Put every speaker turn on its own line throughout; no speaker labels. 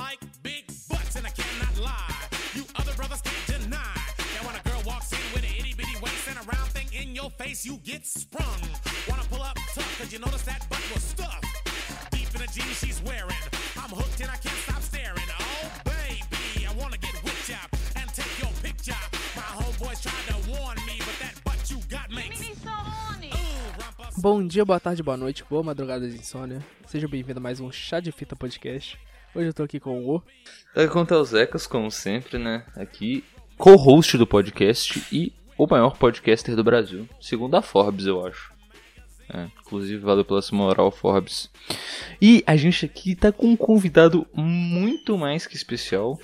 like big butts, and I cannot lie. You other brothers can't deny. And when a girl walks in with an itty bitty waist and a round thing in your face, you get sprung. Wanna pull up tough, cause you notice that butt was stuffed. Deep in the jeans she's wearing. I'm hooked and I can't stop staring. Oh, baby, I wanna get whipped up and take your picture. My homeboys tried to warn me, but that butt you got makes.
Bom dia, boa tarde, boa noite, boa madrugada de insônia. Seja bem-vindo a mais um Chá de Fita Podcast. Hoje eu tô aqui com o O.
Tá contar os Ecas, como sempre, né? Aqui, co-host do podcast e o maior podcaster do Brasil. Segundo a Forbes, eu acho. É, inclusive, valeu pela sua moral, Forbes. E a gente aqui tá com um convidado muito mais que especial.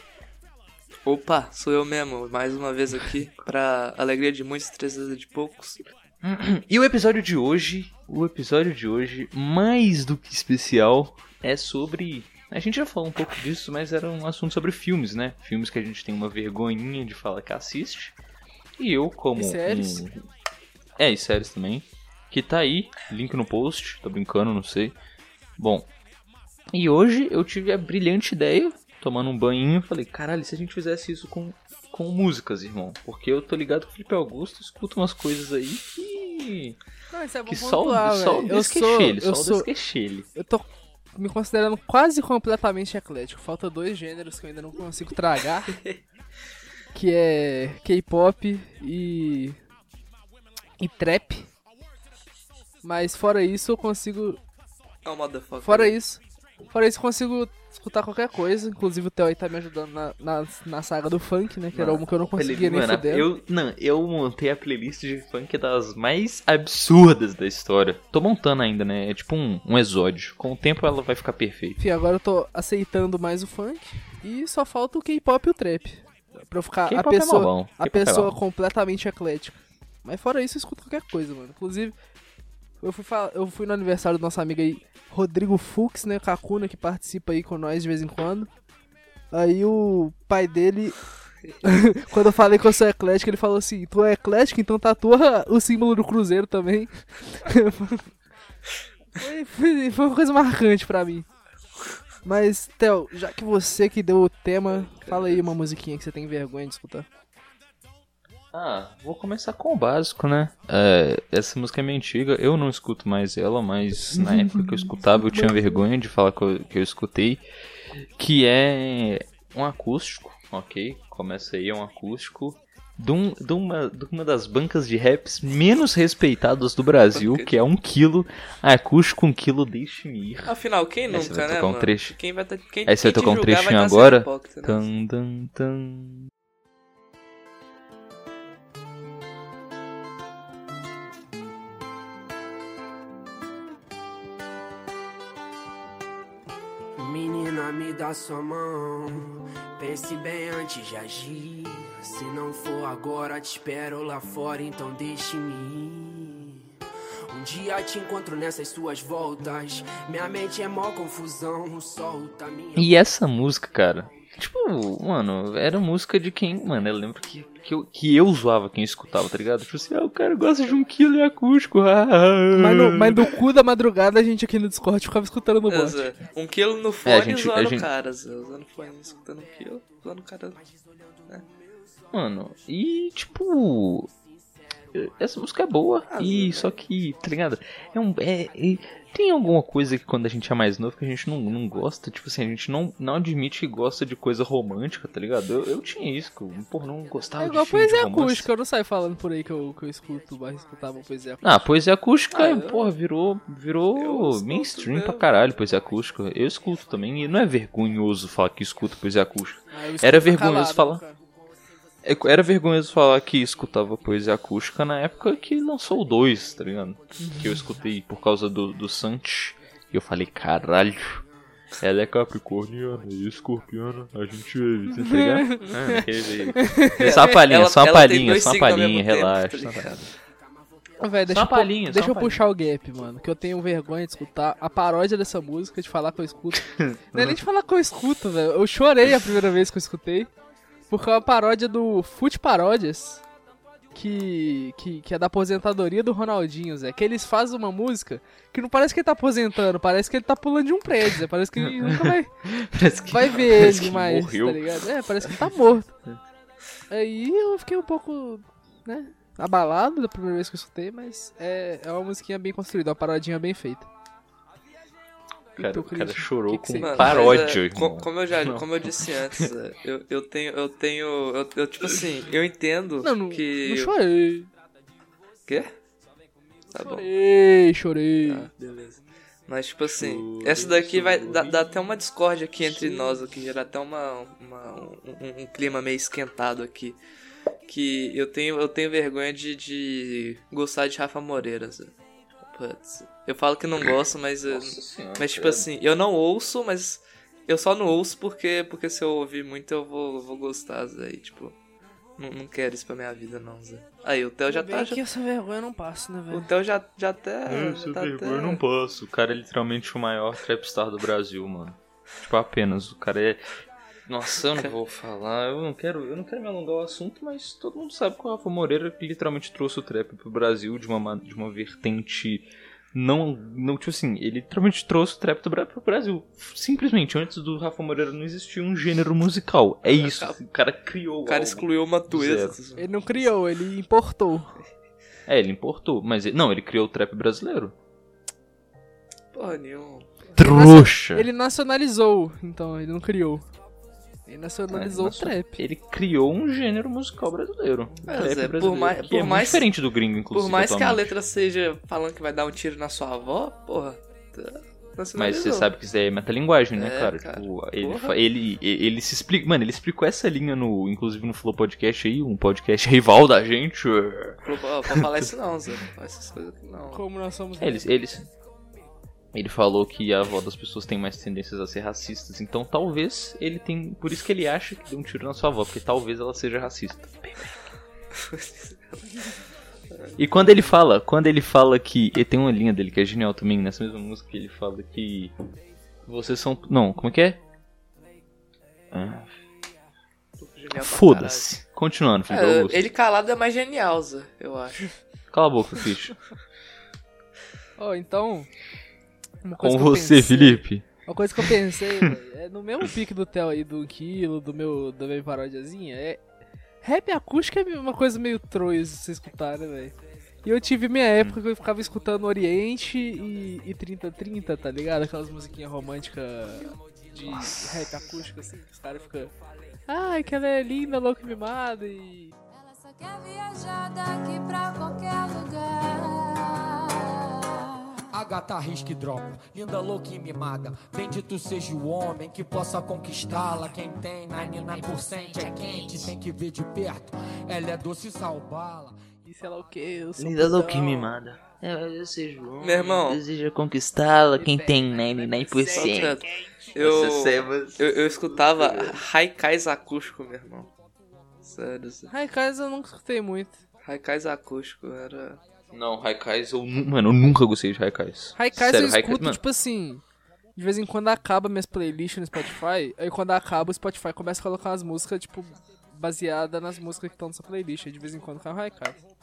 Opa, sou eu mesmo, mais uma vez aqui, pra alegria de muitos, tristeza de poucos.
E o episódio de hoje, o episódio de hoje, mais do que especial, é sobre. A gente já falou um pouco disso, mas era um assunto sobre filmes, né? Filmes que a gente tem uma vergonhinha de falar que assiste. E eu, como.
E séries?
um- É, e séries também. Que tá aí, link no post, tô brincando, não sei. Bom, e hoje eu tive a brilhante ideia, tomando um banhinho, falei, caralho, se a gente fizesse isso com, com músicas, irmão? Porque eu tô ligado que o Felipe Augusto escuta umas coisas aí que.
Não, isso é bom
Que só, o-
pontuar,
só o
velho. Eu sou,
desquechele, só
eu
o
sou,
desquechele.
eu tô me considerando quase completamente eclético. Falta dois gêneros que eu ainda não consigo tragar. que é K-pop e e trap. Mas fora isso eu consigo
motherfucker.
Fora isso, fora isso, eu consigo escutar qualquer coisa. Inclusive o Theo aí tá me ajudando na, na, na saga do funk, né? Que era uma que eu não conseguia nem
Mano,
fudendo.
eu, não, eu montei a playlist de funk das mais absurdas da história. Tô montando ainda, né? É tipo um, um exódio. Com o tempo ela vai ficar perfeita.
Enfim, agora eu tô aceitando mais o funk. E só falta o K-pop e o trap. Pra eu ficar a
é
pessoa,
bom,
a
é
pessoa completamente eclética. Mas fora isso, eu escuto qualquer coisa, mano. Inclusive, eu fui, eu fui no aniversário do nosso amigo aí, Rodrigo Fux, né? Kakuna, que participa aí com nós de vez em quando. Aí o pai dele, quando eu falei que eu sou eclético, ele falou assim: Tu é eclético, então tatua o símbolo do Cruzeiro também. foi, foi- foi uma coisa marcante pra mim. Mas, Theo, já que você que deu o tema, fala aí uma musiquinha que você tem vergonha de escutar.
Ah, vou começar com o básico, né? É, essa música é meio antiga, eu não escuto mais ela, mas na época que eu escutava eu tinha vergonha de falar que eu, que eu escutei. Que é um acústico, ok? Começa aí, é um acústico. De, um- de uma, de uma das bancas de raps menos respeitadas do Brasil, que é um quilo. Acústico, um quilo, deixe-me ir.
Afinal, quem
Aí você
nunca,
vai
né,
tocar um
mano?
trecho.
Quem vai quem,
Aí você vai tocar um trechinho agora?
hipócrita, né?
Tan, tan, tan.
Menina, me dá sua mão. Pense bem antes de agir. Se não for agora, te espero lá fora, então deixe-me ir. Um dia te encontro nessas suas voltas. Minha mente é mó confusão. Solta minha.
E essa música, cara, tipo, mano, era música de quem, mano, eu lembro que, que, eu, que eu zoava quem escutava, tá ligado? Tipo assim, ah, o cara gosta de um quilo e acústico. ah, ah.
Mas no, mas no cu da madrugada a gente aqui no Discord ficava escutando no bot.
Um quilo no fone
É, gente-
zoando
gente-
o cara, Zé. usando fone, escutando um quilo, zoando o cara.
Mano, e tipo. Essa música é boa,
Ah,
e só que, tá ligado? É um. É, é- tem alguma coisa que quando a gente é mais novo que a gente não, não gosta, tipo assim, a gente não, não admite que gosta de coisa romântica, tá ligado? Eu, eu tinha isso, que eu, porra, não gostava
É igual
de de
poesia
romance.
acústica, eu não saio falando por aí que eu, que eu escuto, mas escutava poesia acústica.
Ah, poesia acústica,
Ah, eu-
porra, virou, virou mainstream
mesmo.
pra caralho, poesia acústica. Eu escuto também, e não é vergonhoso falar que escuto poesia acústica.
Ah,
Era vergonhoso falar.
cara.
É- Era vergonhoso falar que escutava poesia acústica na época que lançou o 2, tá ligado? Que eu escutei por causa do, do Santi. E eu falei, caralho. Ela é capricorniana e escorpiana, a gente é, tá ligado? Ah, aquele- Só uma palhinha,
Ela-
só uma palhinha, só uma palhinha,
mesmo tempo,
relaxa.
tá
só uma
ligado?
palhinha.
Ô, véi, deixa,
uma
eu,
palhinha, só
deixa
uma
eu
palhinha.
puxar o gap, mano. Que eu tenho vergonha de escutar a paródia dessa música, de falar que eu escuto. Não é nem de falar que eu escuto, velho. Eu chorei a primeira vez que eu escutei. Porque é uma paródia do Fute Paródias. que, que, que é da aposentadoria do Ronaldinho, Zé. Que eles fazem uma música que não parece que ele tá aposentando, parece que ele tá pulando de um prédio, Zé. Parece que ele nunca vai,
que,
vai ver
parece
ele mais,
morreu.
tá ligado? É, parece que ele tá morto. Aí eu fiquei um pouco, né, abalado da primeira vez que eu escutei, mas é, é uma musiquinha bem construída, uma paradinha bem feita.
Cara, o cara chorou
Que que
com
você-
Mano,
paródia,
mas, é, como eu já,
Não.
como eu disse antes, eu, eu tenho, eu tenho, eu, eu, tipo assim, eu entendo
Não, não,
que...
não chorei.
Quê? Tá bom.
Chorei, chorei.
Tá, beleza. Mas, tipo assim, essa daqui vai dar, dar até uma discórdia aqui entre nós, aqui, gerar até uma, uma- um, um clima meio esquentado aqui. Que eu tenho, eu tenho vergonha de, de gostar de Rafa Moreira. Zé. Putz. Eu falo que não gosto, mas. eu-
Nossa senhora,
mas, tipo
credo.
assim, eu não ouço, mas. Eu só não ouço porque, porque se eu ouvir muito eu vou, vou gostar, Zé. E, tipo, não, não quero isso pra minha vida, não, Zé. Aí, o Theo já tá.
que
Já,
essa vergonha não passa, né,
o
velho?
Theo já, já até.
Eu,
já
sou
tá
vergonha,
até...
eu não posso. O cara é literalmente o maior trapstar do Brasil, mano. Tipo, apenas. O cara é. Nossa, eu não vou falar, eu não quero, eu não quero me alongar o assunto, mas todo mundo sabe que o Rafa Moreira que literalmente trouxe o trap pro Brasil de uma, ma- de uma vertente não, não, tipo assim, ele literalmente trouxe o trap do pro Brasil. Simplesmente, antes do Rafa Moreira não existia um gênero musical. É isso, o cara criou
O cara
algo.
excluiu uma tueta.
Ele não criou, ele importou.
É, ele importou, mas ele- não, ele criou o trap brasileiro.
Porra nenhuma.
Trouxa!
Ele nacionalizou, então, ele não criou. Ele nacionalizou
É,
o trap.
Ele criou um gênero musical brasileiro.
É,
Trap
Zé, por
brasileiro,
mais-
que
por
é
mais-
diferente do gringo, inclusive.
Por mais que a letra seja falando que vai dar um tiro na sua avó, porra. tá-
Mas você sabe que isso aí é metalinguagem, né,
É,
cara?
cara.
Tipo, ele, ele, ele, se explica. Mano, ele explicou essa linha no. Inclusive no Flow Podcast aí, um podcast rival da gente.
Pode falar isso não, Zé. Não fala essas coisas aqui não.
Como nós somos.
Eles, eles. Ele falou que a avó das pessoas tem mais tendências a ser racistas. Então talvez ele tem. Por isso que ele acha que deu um tiro na sua avó, porque talvez ela seja racista. E quando ele fala, quando ele fala que. E tem uma linha dele que é genial também, nessa mesma música que ele fala que. Vocês são. Não, como é que é? Ah, Foda-se. Continuando, Felipe
caralho.
Augusto.
É, ele calado é mais genial, Zé, eu acho.
Cala a boca, Christian.
Ó, então.
Com você,
pensei-
Felipe.
Uma coisa que eu pensei, velho, é no mesmo pique do Theo aí, do Quilo, do meu, da minha parodiazinha, é. Rap acústico é uma coisa meio troia de você escutar, né, velho? E eu tive minha época que eu ficava escutando Oriente e, e 3030, tá ligado? Aquelas musiquinhas românticas de rap acústico, assim, que os caras ficam. Ai, que ela é linda, louca e mimada e.
Ela só quer viajar daqui pra qualquer lugar.
A gata risca e dropa, linda, louca e mimada. Bendito seja o homem que possa conquistá-la. Quem tem 99% é quente, tem que ver de perto. Ela é doce e salbala.
E sei lá o que, eu sou.
Linda, louca e mimada. É, eu seja o
Meu irmão.
Deseja conquistá-la, quem tem
Só
99%.
que Eu,
Sebas.
eu, eu escutava Haikais acústico, meu irmão. Sério.
Ai, casa eu nunca escutei muito.
Haikais acústico era.
Não, Haikais, eu, mano, eu nunca gostei de Haikais.
Haikais
Sério,
eu escuto, tipo assim. De vez em quando acaba minhas playlists no Spotify. Aí quando acaba, o Spotify começa a colocar umas músicas, tipo, baseada nas músicas que estão nessa playlist. Aí de vez em quando cai o Haikais.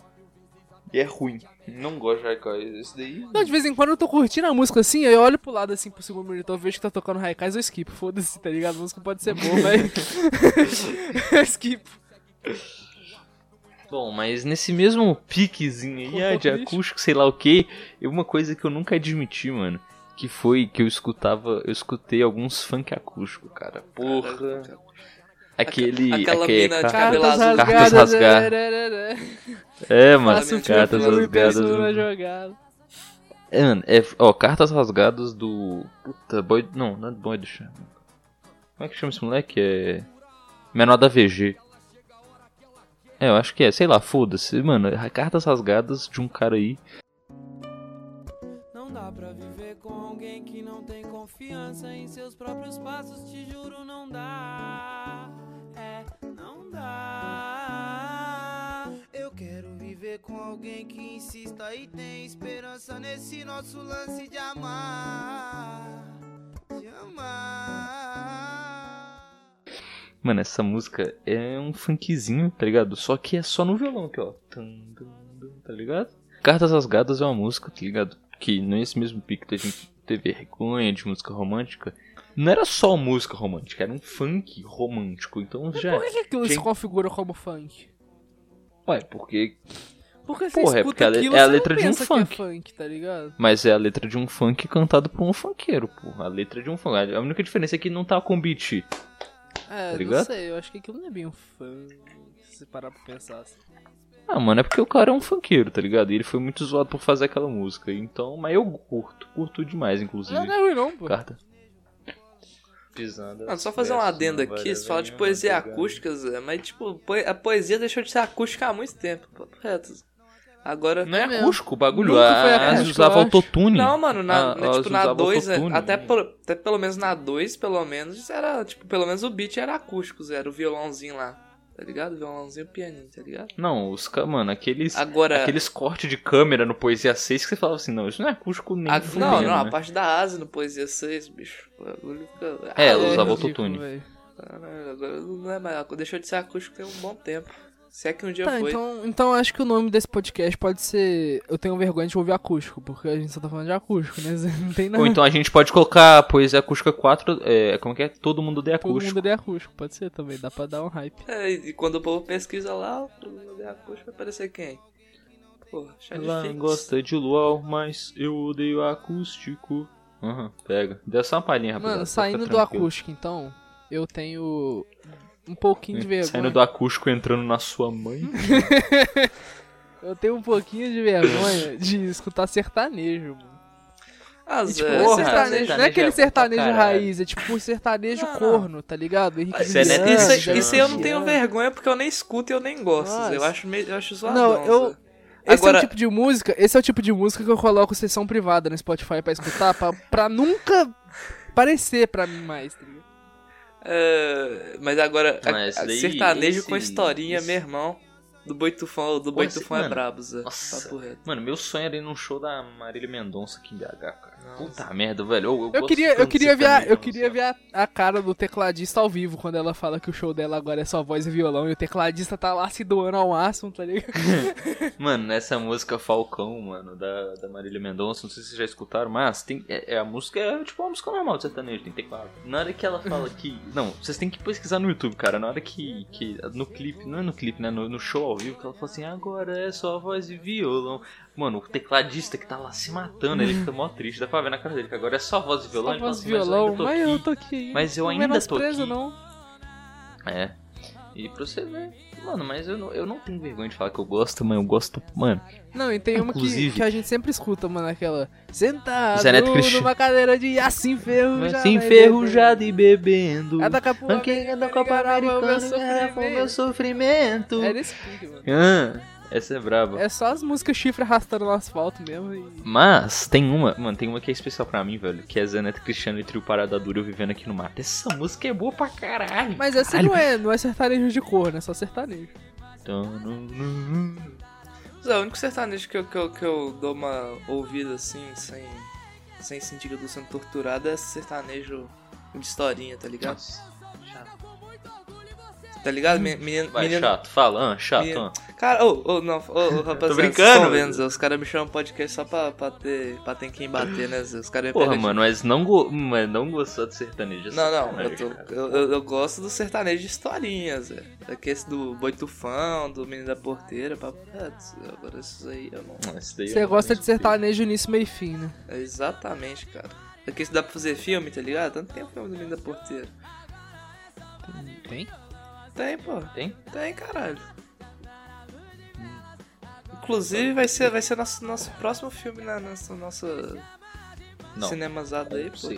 E é ruim. Não gosto de Haikais. Esse daí.
Não, de vez em quando eu tô curtindo a música assim, aí eu olho pro lado assim pro segundo monitor, vejo que tá tocando Haikais, eu skip. Foda-se, tá ligado? A música pode ser boa, mas. eu skip.
Bom, mas nesse mesmo piquezinho aí, ah, de acústico, sei lá o que, uma coisa que eu nunca admiti, mano. Que foi que eu escutava, eu escutei alguns funk acústico, cara. Porra. Aquele.
aquela
aquele
mina de
ca-
cabelo
Cartas
azul.
Cartas
rasgadas.
rasgadas.
é,
É, mano,
Faço
cartas rasgadas.
jogada.
É, mano, é, ó, cartas rasgadas do. Puta, boy. Não, não é do boy do chão. Como é que chama esse moleque? É. Menor da VG. É, eu acho que é, sei lá, foda-se. Mano, cartas rasgadas de um cara aí.
Não dá pra viver com alguém que não tem confiança em seus próprios passos, te juro, não dá. É, não dá. Eu quero viver com alguém que insista e tem esperança nesse nosso lance de amar. De amar.
Mano, essa música é um funkzinho, tá ligado? Só que é só no violão aqui, ó. Tá ligado? Cartas Rasgadas é uma música, tá ligado? Que nesse mesmo pico da gente ter vergonha de música romântica, não era só música romântica, era um funk romântico. Então já.
Por que aquilo se
Gente-
configura como funk?
Ué, porque.
Porque você
Porra, é porque
aquilo,
é a letra de um funk.
é funk, tá?
Mas é a letra de um funk cantado por um funkeiro, pô. A letra de um funk. A única diferença é que não tá com beat.
É, não
ligado?
sei, eu acho que aquilo não é bem um funk, se parar pra pensar assim.
Ah, mano, é porque o cara é um funkeiro, tá ligado? E ele foi muito zoado por fazer aquela música. Então, mas eu curto, curto demais, inclusive.
Não, não é ruim não, pô.
Carta. Pisando.
Mano, só fazer um adendo aqui, você fala de poesia acústica, Zé, mas tipo, a poesia deixou de ser acústica há muito tempo, papo reto. Agora.
Não é acústico o bagulho.
Nunca foi
A Asi
acústico,
usava autotune.
Não, mano, na,
A-
na-
a
tipo, na
usava
2,
autotune.
até, pelo- até pelo menos na 2, pelo menos, era, tipo, pelo menos o beat era acústico, Zé, era o violãozinho lá, tá ligado? Violãozinho, pianinho, tá ligado?
Não, os mano, aqueles.
Agora,
Aqueles cortes de câmera no Poesia 6 que você falava assim, não, isso não é acústico nem
a- não, não,
né?
a parte da asa no Poesia 6, bicho, o bagulho fica...
É, ela
Ah,
usava
ridículo,
autotune.
Caralho, agora não é mais, deixou de ser acústico tem um bom tempo, se é que um dia
Tá,
foi.
então, então acho que o nome desse podcast pode ser Eu Tenho Vergonha de Ouvir Acústico, porque a gente só tá falando de acústico, né? Não tem nada.
Ou então a gente pode colocar Poesia Acústica 4, é, como que é? Todo mundo de
Todo
acústico.
mundo é acústico, pode ser também, dá pra dar um hype.
É, e quando o povo pesquisa lá, o problema de acústico vai aparecer quem? Porra,
Ela
Fix.
gosta de luau, mas eu odeio acústico. Aham, pega. Deu só uma palhinha, rapaziada.
Mano, saindo do acústico, então, eu tenho um pouquinho de vergonha.
Saindo do acústico entrando na sua mãe.
Eu tenho um pouquinho de vergonha de escutar sertanejo, mano.
Ah,
E, tipo,
Porra,
o sertanejo, não é
sertanejo
aquele
é
sertanejo raiz, é tipo sertanejo
Não, não.
corno, tá ligado? Henrique
Isso é
Isso, isso aí eu não
Jana.
tenho vergonha porque eu nem escuto e eu nem gosto. Zé. Eu
Nossa.
acho meio, eu acho zoadão.
Não, eu-. Esse
Agora-
é o tipo de música, esse é o tipo de música que eu coloco sessão privada no Spotify pra escutar, pra, pra nunca parecer pra mim mais, tá
É, mas agora,
Mas
a-
daí,
sertanejo
esse-
com historinha,
esse-
meu irmão. Do Boitufão, do Boitufão
esse-
é
mano,
brabo, Zé.
nossa. Mano, meu sonho era ir num show da Marília Mendonça aqui em BH, cara.
Nossa.
Puta merda, velho. Eu, eu,
Eu queria, eu queria ver, a, eu queria ver a, a cara do tecladista ao vivo quando ela fala que o show dela agora é só voz e violão e o tecladista tá lá se doando ao máximo, tá ligado?
Mano, nessa música Falcão, mano, da, da Marília Mendonça, não sei se vocês já escutaram, mas tem, é, é a música é tipo uma música normal de sertanejo, tem teclado. Na hora que ela fala que. Não, vocês têm que pesquisar no YouTube, cara. Na hora que. que no clipe, não é no clipe, né? No, no show ao vivo, que ela fala assim, agora é só voz e violão. Mano, o tecladista que tá lá se matando, ele fica mó triste, dá pra ver na cara dele, que agora é só voz e violão.
Só voz e
assim, mas eu
violão,
ainda tô
mas
aqui.
eu tô aqui.
Mas eu
Não
ainda tô
menospreza,
aqui.
não.
É. E pra você ver. Mano, mas eu não, eu não tenho vergonha de falar que eu gosto, mas eu gosto. Mano,
Não, e tem uma que,
Inclusive-
que a gente sempre escuta, mano, aquela. Sentado
Zé Neto Cristiano.
numa cadeira de aço enferrujado.
assim enferrujado e bebendo.
É da Capoeira.
Ranqueira da Copa Americana, meu sofrimento.
É nesse pique, mano.
Ah, essa é braba.
É só as músicas chifre arrastando no asfalto mesmo. E...
Mas tem uma, mano, tem uma que é especial pra mim, velho, que é Zé Neto Cristiano e Trio Parada Dura eu vivendo aqui no mato. Essa música é boa pra caralho.
Mas essa
Caralho.
não é, não é sertanejo de cor, né? É só sertanejo.
Zé, o único sertanejo que eu, que, eu, que eu dou uma ouvida assim, sem, sem sentir que eu tô sendo torturado, é sertanejo de historinha, tá ligado? Tá ligado? Me- Menino,
Vai,
menino-
chato, fala, ah, chato,
menino-
ah.
Cara, ô, ô, não, ô, ô, rapaziada,
brincando,
tão
velho.
vendo, Zé, os caras me chamam podcast só pra, pra, ter, pra ter quem bater, né, Zé? Os caras me
Porra, mano, mas não, go mas não gostou de sertanejo.
Não, não, eu, tô- eu, eu- eu gosto do sertanejo de historinhas, Zé. Aquele do Boitufão, do Menino da Porteira, papo. Agora esses aí eu não...
Esse
Você gosta de sertanejo início, meio e fim, né?
É exatamente, cara. Aqui dá pra fazer filme, tá ligado? Tanto tem filme do Menino da Porteira.
Tem?
Tem, pô.
Tem?
Tem, caralho. Inclusive vai ser, vai ser nosso, nosso próximo filme na nossa, nossa
Não.
cinemazada aí, pô.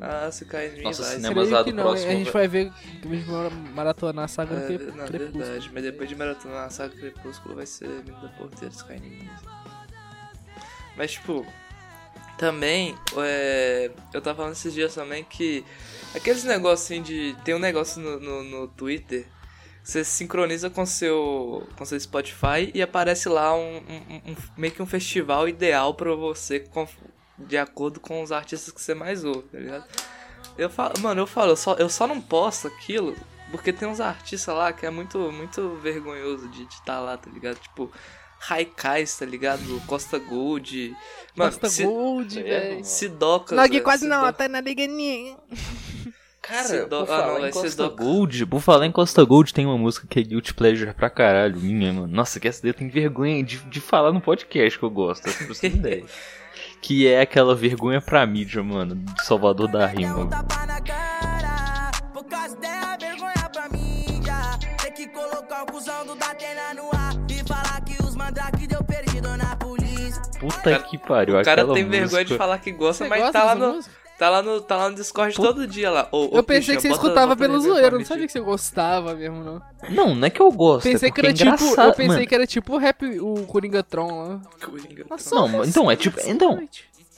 Ah, se cair em mim,
Nossa,
vai.
cinema-
Creio
Mas a
que
do
não,
próximo
a gente
vai-
ver, a gente vai maratonar a saga
É, na
Crepúsculo.
verdade, mas depois de maratonar a saga Crepúsculo vai ser Menino da Porteira, se cair em mim. Mas, tipo, também, é, eu tava falando esses dias também que aqueles assim de. Tem um negócio no, no, no Twitter. Você sincroniza com seu com seu Spotify e aparece lá um, um- um- meio que um festival ideal pra você com- de acordo com os artistas que você mais ouve, tá ligado? Eu falo, mano, eu falo, eu só, eu só não posto aquilo Porque tem uns artistas lá que é muito, muito vergonhoso de estar lá, tá ligado? Tipo, Raikais, tá ligado? Costa Gold. Mano,
Costa
Ci-
Gold,
é,
velho. aqui
velho,
quase não, tá na liganinha.
Cara,
Cido-
por
ah,
falar
não,
em
vai ser
Costa
Doc.
Gold, por falar em Costa Gold, tem uma música que é Guilty Pleasure pra caralho, minha, mano. Nossa, que essa daí eu tenho vergonha de, de falar no podcast que eu gosto, pra você ter ideia. Que é aquela vergonha pra mídia, mano, de Salvador da Rima.
tapa na cara. Que do.
Puta pariu,
O cara tem
música...
vergonha de falar que gosta,
Você
mas
gosta
tá lá, no,
música?
Tá, lá no, tá lá no Discord todo dia lá. Ô, ô,
Eu pensei que você
bota-
escutava
bota
pelo zoeiro, não sabia que você gostava mesmo, não.
Não, não é que eu gosto,
Pensei
é
que era
é
tipo. Eu pensei
mano.
que era tipo o rap, o Coringa Tron lá.
Coringa.
Nossa,
Não,
nossa,
então, é tipo- então.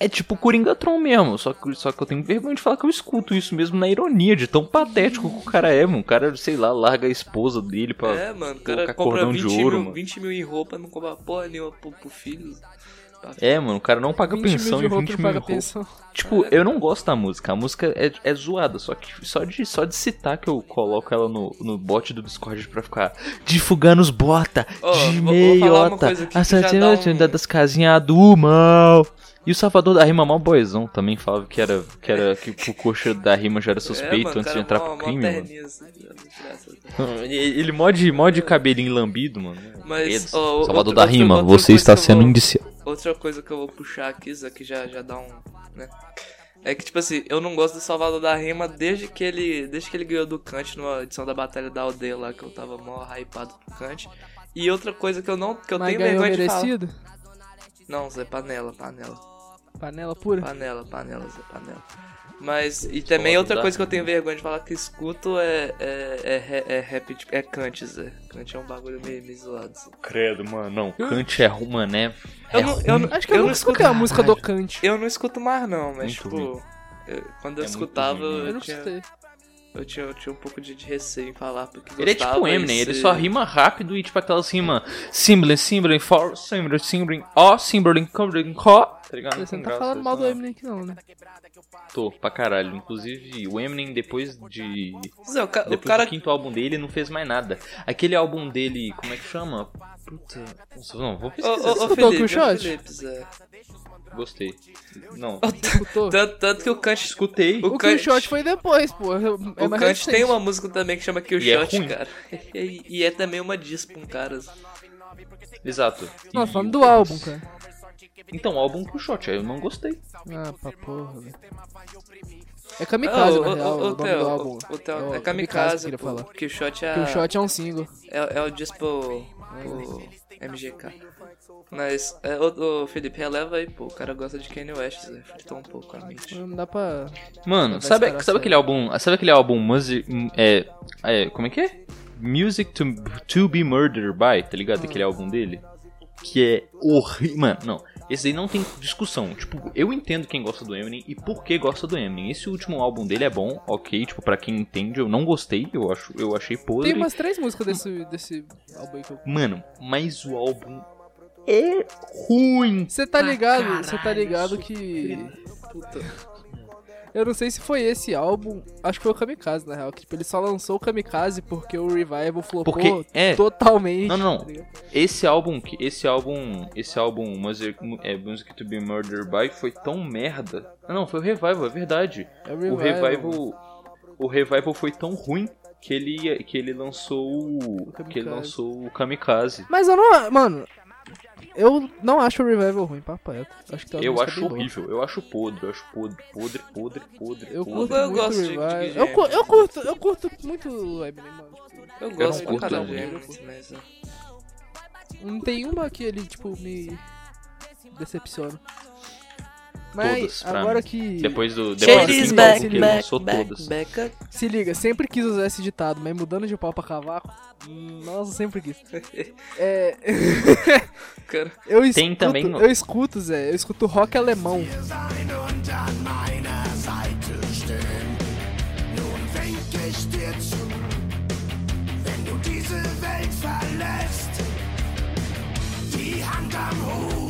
É tipo Coringatron mesmo, só que, só que eu tenho vergonha de falar que eu escuto isso mesmo na ironia, de tão patético que o cara é, mano. O cara, sei lá, larga a esposa dele pra...
É, mano, o cara
colocar
compra
cordão
20
de ouro,
mil,
mano.
20 mil em roupa, não compra porra nenhuma pro, pro filho.
É, mano, o cara não paga
20 mil
pensão
de
e
roupa
20
não
mil
paga
roupa.
pensão.
Tipo, eu não gosto da música, a música é, é zoada, só que só de, só de citar que eu coloco ela no, no bot do Discord pra ficar divulgando os bota,
Ó,
de meiota,
coisa aqui que
a
já dá
satina
um-
das casinhas do mal. E o Salvador da Rima, mal boizão, também falava que era que, era, que o coxa da rima já era suspeito
é, mano,
antes de entrar
mó-
pro
mó
crime, mano.
assim.
Ele mod, mod cabelinho lambido, mano.
Mas,
Credo.
ó,
Salvador
outra-
da Rima,
outra
você está sendo
vou-
indiciado.
Outra coisa que eu vou puxar aqui, isso aqui já, já dá um. né? É que, tipo assim, eu não gosto do Salvador da Rima desde que ele. Desde que ele ganhou do Kant numa edição da Batalha da Aldeia lá, que eu tava mó hypado do Kant. E outra coisa que eu não. que eu
Mas
tenho vergonha de falar. Não, Zé, panela, panela.
Panela pura?
Panela, panela, Zé, panela. Mas, e também outra coisa que eu tenho vergonha de falar que escuto é, é, é, ra- é rap, tipo, é Kant, Zé. Kant é um bagulho meio, meio zoado. Zé.
Credo, mano. Não, Kant é ruim, mano, é.
Eu
é
não, eu não,
Acho que eu,
eu não escuto
escutei a música do. Kant.
Eu não escuto mais não, mas
Muito
tipo. eu- quando eu
É
escutava,
ruim,
Eu
eu,
não
tinha,
escutei.
eu, tinha, eu tinha um pouco de, de receio em falar porque
Ele é tipo o
e
Eminem, ele
se-
só rima rápido e tipo aquelas rimas Simbling, Simbling, For, Simbling, Simbling, Ó, Simbling, Simbling, Có. Tá ligado?
Você não tá
graça
falando mal do
não.
Eminem aqui não, né?
Tô, pra caralho. Inclusive, o Eminem, depois de.
Zé, o, ca- o
Depois
cara.
do quinto álbum dele, não fez mais nada. Aquele álbum dele, como é que chama? Puta. Nossa, não, vou pesquisar.
ô, ô,
escutou o
Felipe, Zé.
Gostei. Não.
Escutou?
Tanto, tanto que o Kant.
Escutei.
O
O
Kant-
Shot foi depois, pô. É
O Kant
recente.
tem uma música também que chama Kill
E é
Shot,
ruim.
cara. E, e é também uma pra um cara.
Exato.
Não, falando
o
do álbum, cara.
Então, o álbum que o shot, eu não gostei.
Ah, pra porra, velho. É Kamikaze,
Ô,
na real, o nome
Theo,
do álbum.
Theo,
o
é
que
Kamikaze, pô.
falar.
Kill Shot é.
Que o Shot é um single.
É, é o diss pro, pro MGK. Mas, é, ô, Felipe, releva aí, pô. O cara gosta de Kanye West, Zé. Fritou um pouco a mente.
Não dá pra...
Mano, sabe, sabe aquele álbum. Sabe aquele álbum Music. É, é. Como é que é? Music to, to be Murdered by, tá ligado? Aquele álbum dele. Que é horrível. Mano, não. Esse aí não tem discussão. Tipo, eu entendo quem gosta do Eminem e por que gosta do Eminem. Esse último álbum dele é bom, ok. Tipo, pra quem entende, eu não gostei. Eu, acho, eu achei podre.
Tem umas três músicas desse, desse álbum aí que eu...
Mano, mas o álbum é ruim.
Você tá
pra
ligado? Você tá ligado que...
Puta.
Eu não sei se foi esse álbum, acho que foi o Kamikaze, na real. Que, tipo, ele só lançou o Kamikaze porque o Revival flopou
Porque, é.
totalmente.
Não, não, não.
tá?
Esse álbum, que- esse álbum, esse álbum Music, é, Music to be Murdered by foi tão merda. Ah, não, foi o Revival, é verdade.
É o
O
Revival.
Revival, o Revival foi tão ruim que ele, que ele lançou o, que ele
Kamikaze.
lançou o Kamikaze.
Mas eu não... Mano, eu não acho o Revival ruim, papo reto. Acho que uma
Eu acho horrível, eu acho podre, eu acho podre, podre, podre, podre.
Eu curto
Eu
muito
gosto
o
de- de-
eu, cu- eu curto, eu curto muito o Eminem, mano.
Eu
não
gosto pra
curto
caralho de
Eminem.
Eminem, mas... é.
não tem uma que ele, tipo, me decepciona. Mas
Todas,
agora
mim.
que...
Depois do, depois do
back, back,
lançou todas.
back up.
Se liga, sempre quis usar esse ditado, mas mudando de pau pra cavaco, nossa, sempre quis. É...
Cara,
eu escuto,
Tem também
eu escuto, Zé, eu escuto rock alemão.
wenn du diese Welt verlässt. Die Hand am Hut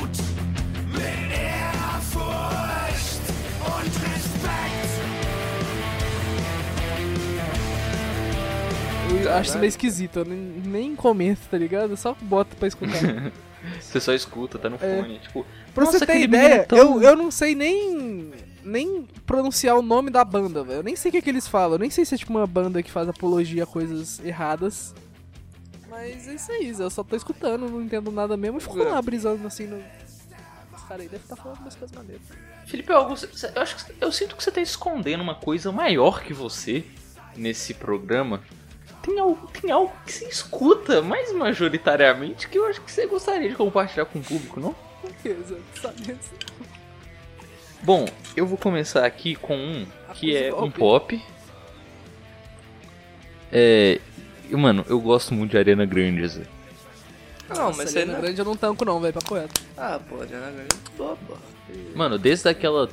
Meio, acho isso meio esquisito. Eu nem, nem comento, tá ligado? Eu só boto pra escutar.
Você só escuta, tá no
É.
fone. Tipo,
Pra você ter ideia,
menino tão-
eu, eu não sei nem nem pronunciar o nome da banda, velho. Eu nem sei o que, que eles falam. Eu nem sei se é tipo uma banda que faz apologia a coisas erradas. Mas é isso aí. Eu só tô escutando, não entendo nada mesmo. E fico
É.
lá brisando assim no. Os caras aí devem estar falando umas coisas maneiras.
Felipe Augusto, eu acho que eu sinto que você tá escondendo uma coisa maior que você nesse programa. Tem algo, tem algo que você escuta mais majoritariamente que eu acho que você gostaria de compartilhar com o público, não?
Disso.
Bom, eu vou começar aqui com um que é um pop. É. Mano, eu gosto muito de Arena Grande, Zé.
Não, mas
Nossa,
você
Ariana. Grande eu não tanco não, velho, pra correto.
Ah, pô, Ariana Grande é boa, pô.
Mano, desde aquela.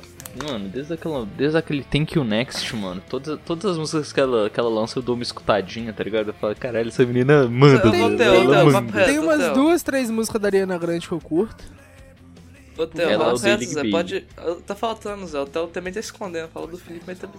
Mano, desde aquela. Desde aquele Thank You Next, mano. Todas, todas as músicas que ela, que ela lança eu dou uma escutadinha, tá ligado? Eu falo, caralho, essa menina manda.
Eu vou ter,
manda."
reto.
Tem umas
Theo.
duas, três músicas da Ariana Grande que eu curto.
Ô, Theo,
Ela
fala
é
Zé, pode... Tá faltando, Zé. O Theo também tá escondendo. Fala do Felipe, mas também...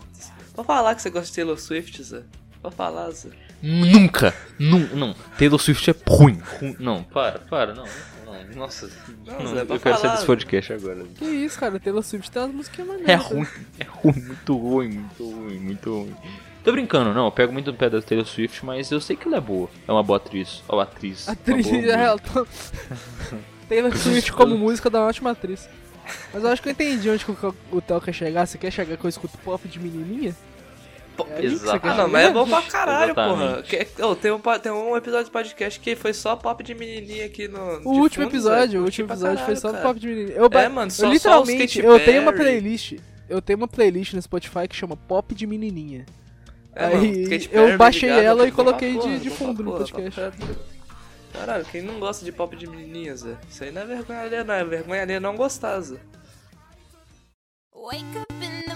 Pode falar que você gosta de Taylor Swift, Zé. Pode falar, Zé.
Nunca! Não, não. Taylor Swift é ruim. ruim. Não, para, para, não. não nossa,
Não,
não,
Zé,
eu quero sair desse podcast agora.
Que isso, cara, Taylor Swift tem umas músicas maneiras.
É
né?
ruim, é ruim, muito ruim, muito ruim, muito ruim. Tô brincando, não, eu pego muito no pé da Taylor Swift, mas eu sei que ela é boa. É uma boa atriz, ou atriz.
Atriz, é, ela tá- Taylor Swift como música dá uma ótima atriz. Mas eu acho que eu entendi onde que o, o Theo quer chegar. Você quer chegar que eu escuto pop de menininha? É
Exato.
Ah, não, mas é bom pra caralho,
Exatamente.
porra. Oh, tem, um, tem um episódio de podcast que foi só pop de menininha aqui no.
O
de
último
fundo,
episódio, o último episódio foi
caralho,
só no
cara.
pop de menininha. Eu,
É, mano, só-
eu
só
literalmente,
Katy
eu tenho uma playlist. Eu tenho uma playlist no Spotify que chama Pop de Menininha.
É,
Aí
mano,
eu
Perry,
baixei
Gaga,
ela e coloquei de-
porra,
de
bom
fundo
pra
no
porra,
podcast.
Caralho, quem não gosta de pop de menininha, Zé? Isso aí não é vergonha alheia, não. É vergonha alheia não gostar, Zé.
Wake up in the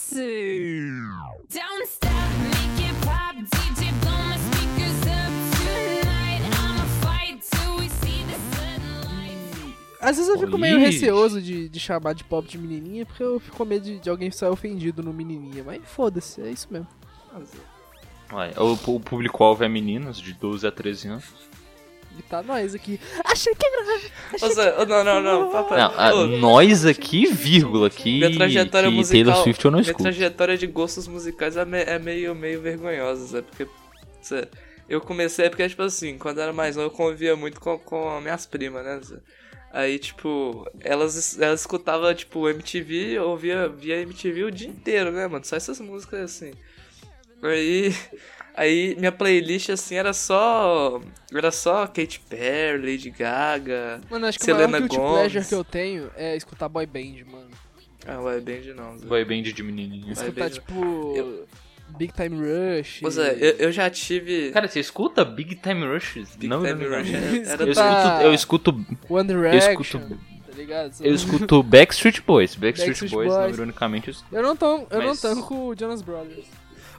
tipsy. Don't stop, make it pop. DJ, blow my speakers up tonight. I'ma fight till we see the sunlight.
Às vezes eu fico meio receoso de, de chamar de pop de menininha, porque eu fico com medo de, de alguém sair ofendido no menininha. Mas foda-se, é isso mesmo.
O, o público-alvo é meninas de 12 a 13 anos.
E tá nós aqui. Achei que era.
Zé, ô, não, não, não, papai.
Não, a-
Ô,
nós aqui, vírgula, que,
minha trajetória
que
musical.
Taylor Swift eu não
minha
escuto.
trajetória de gostos musicais é, me- é meio, meio vergonhosa, Zé. Porque. Zé, eu comecei porque, tipo assim, quando eu era mais novo, eu convivia muito com, com minhas primas, né, Zé? Aí, tipo, elas, elas escutavam, tipo, MTV, eu ouvia via MTV o dia inteiro, né, mano? Só essas músicas assim. Aí. Aí minha playlist, assim, era só. Era só Katy Perry, Lady Gaga.
Mano, acho que o
Selena
maior guilty
Gomez.
pleasure que eu tenho é escutar boy band, mano.
Ah, vai bem não, Zé.
Boy band de menininha.
Vai
Escutar,
bem,
tipo.
Eu-
Big Time Rush.
Ô, Zé, eu, eu já tive.
Cara, você escuta Big Time Rush?
Big
não,
Time
não.
Rush
Eu
era- era
escuto, eu escuto,
One
eu
Direction.
escuto,
Tá ligado?
eu escuto Backstreet Boys. Backstreet,
Backstreet
Boys,
Boys.
não, ironicamente, eu escuto.
Eu não, tô, eu
Mas-
não tanco o Jonas Brothers.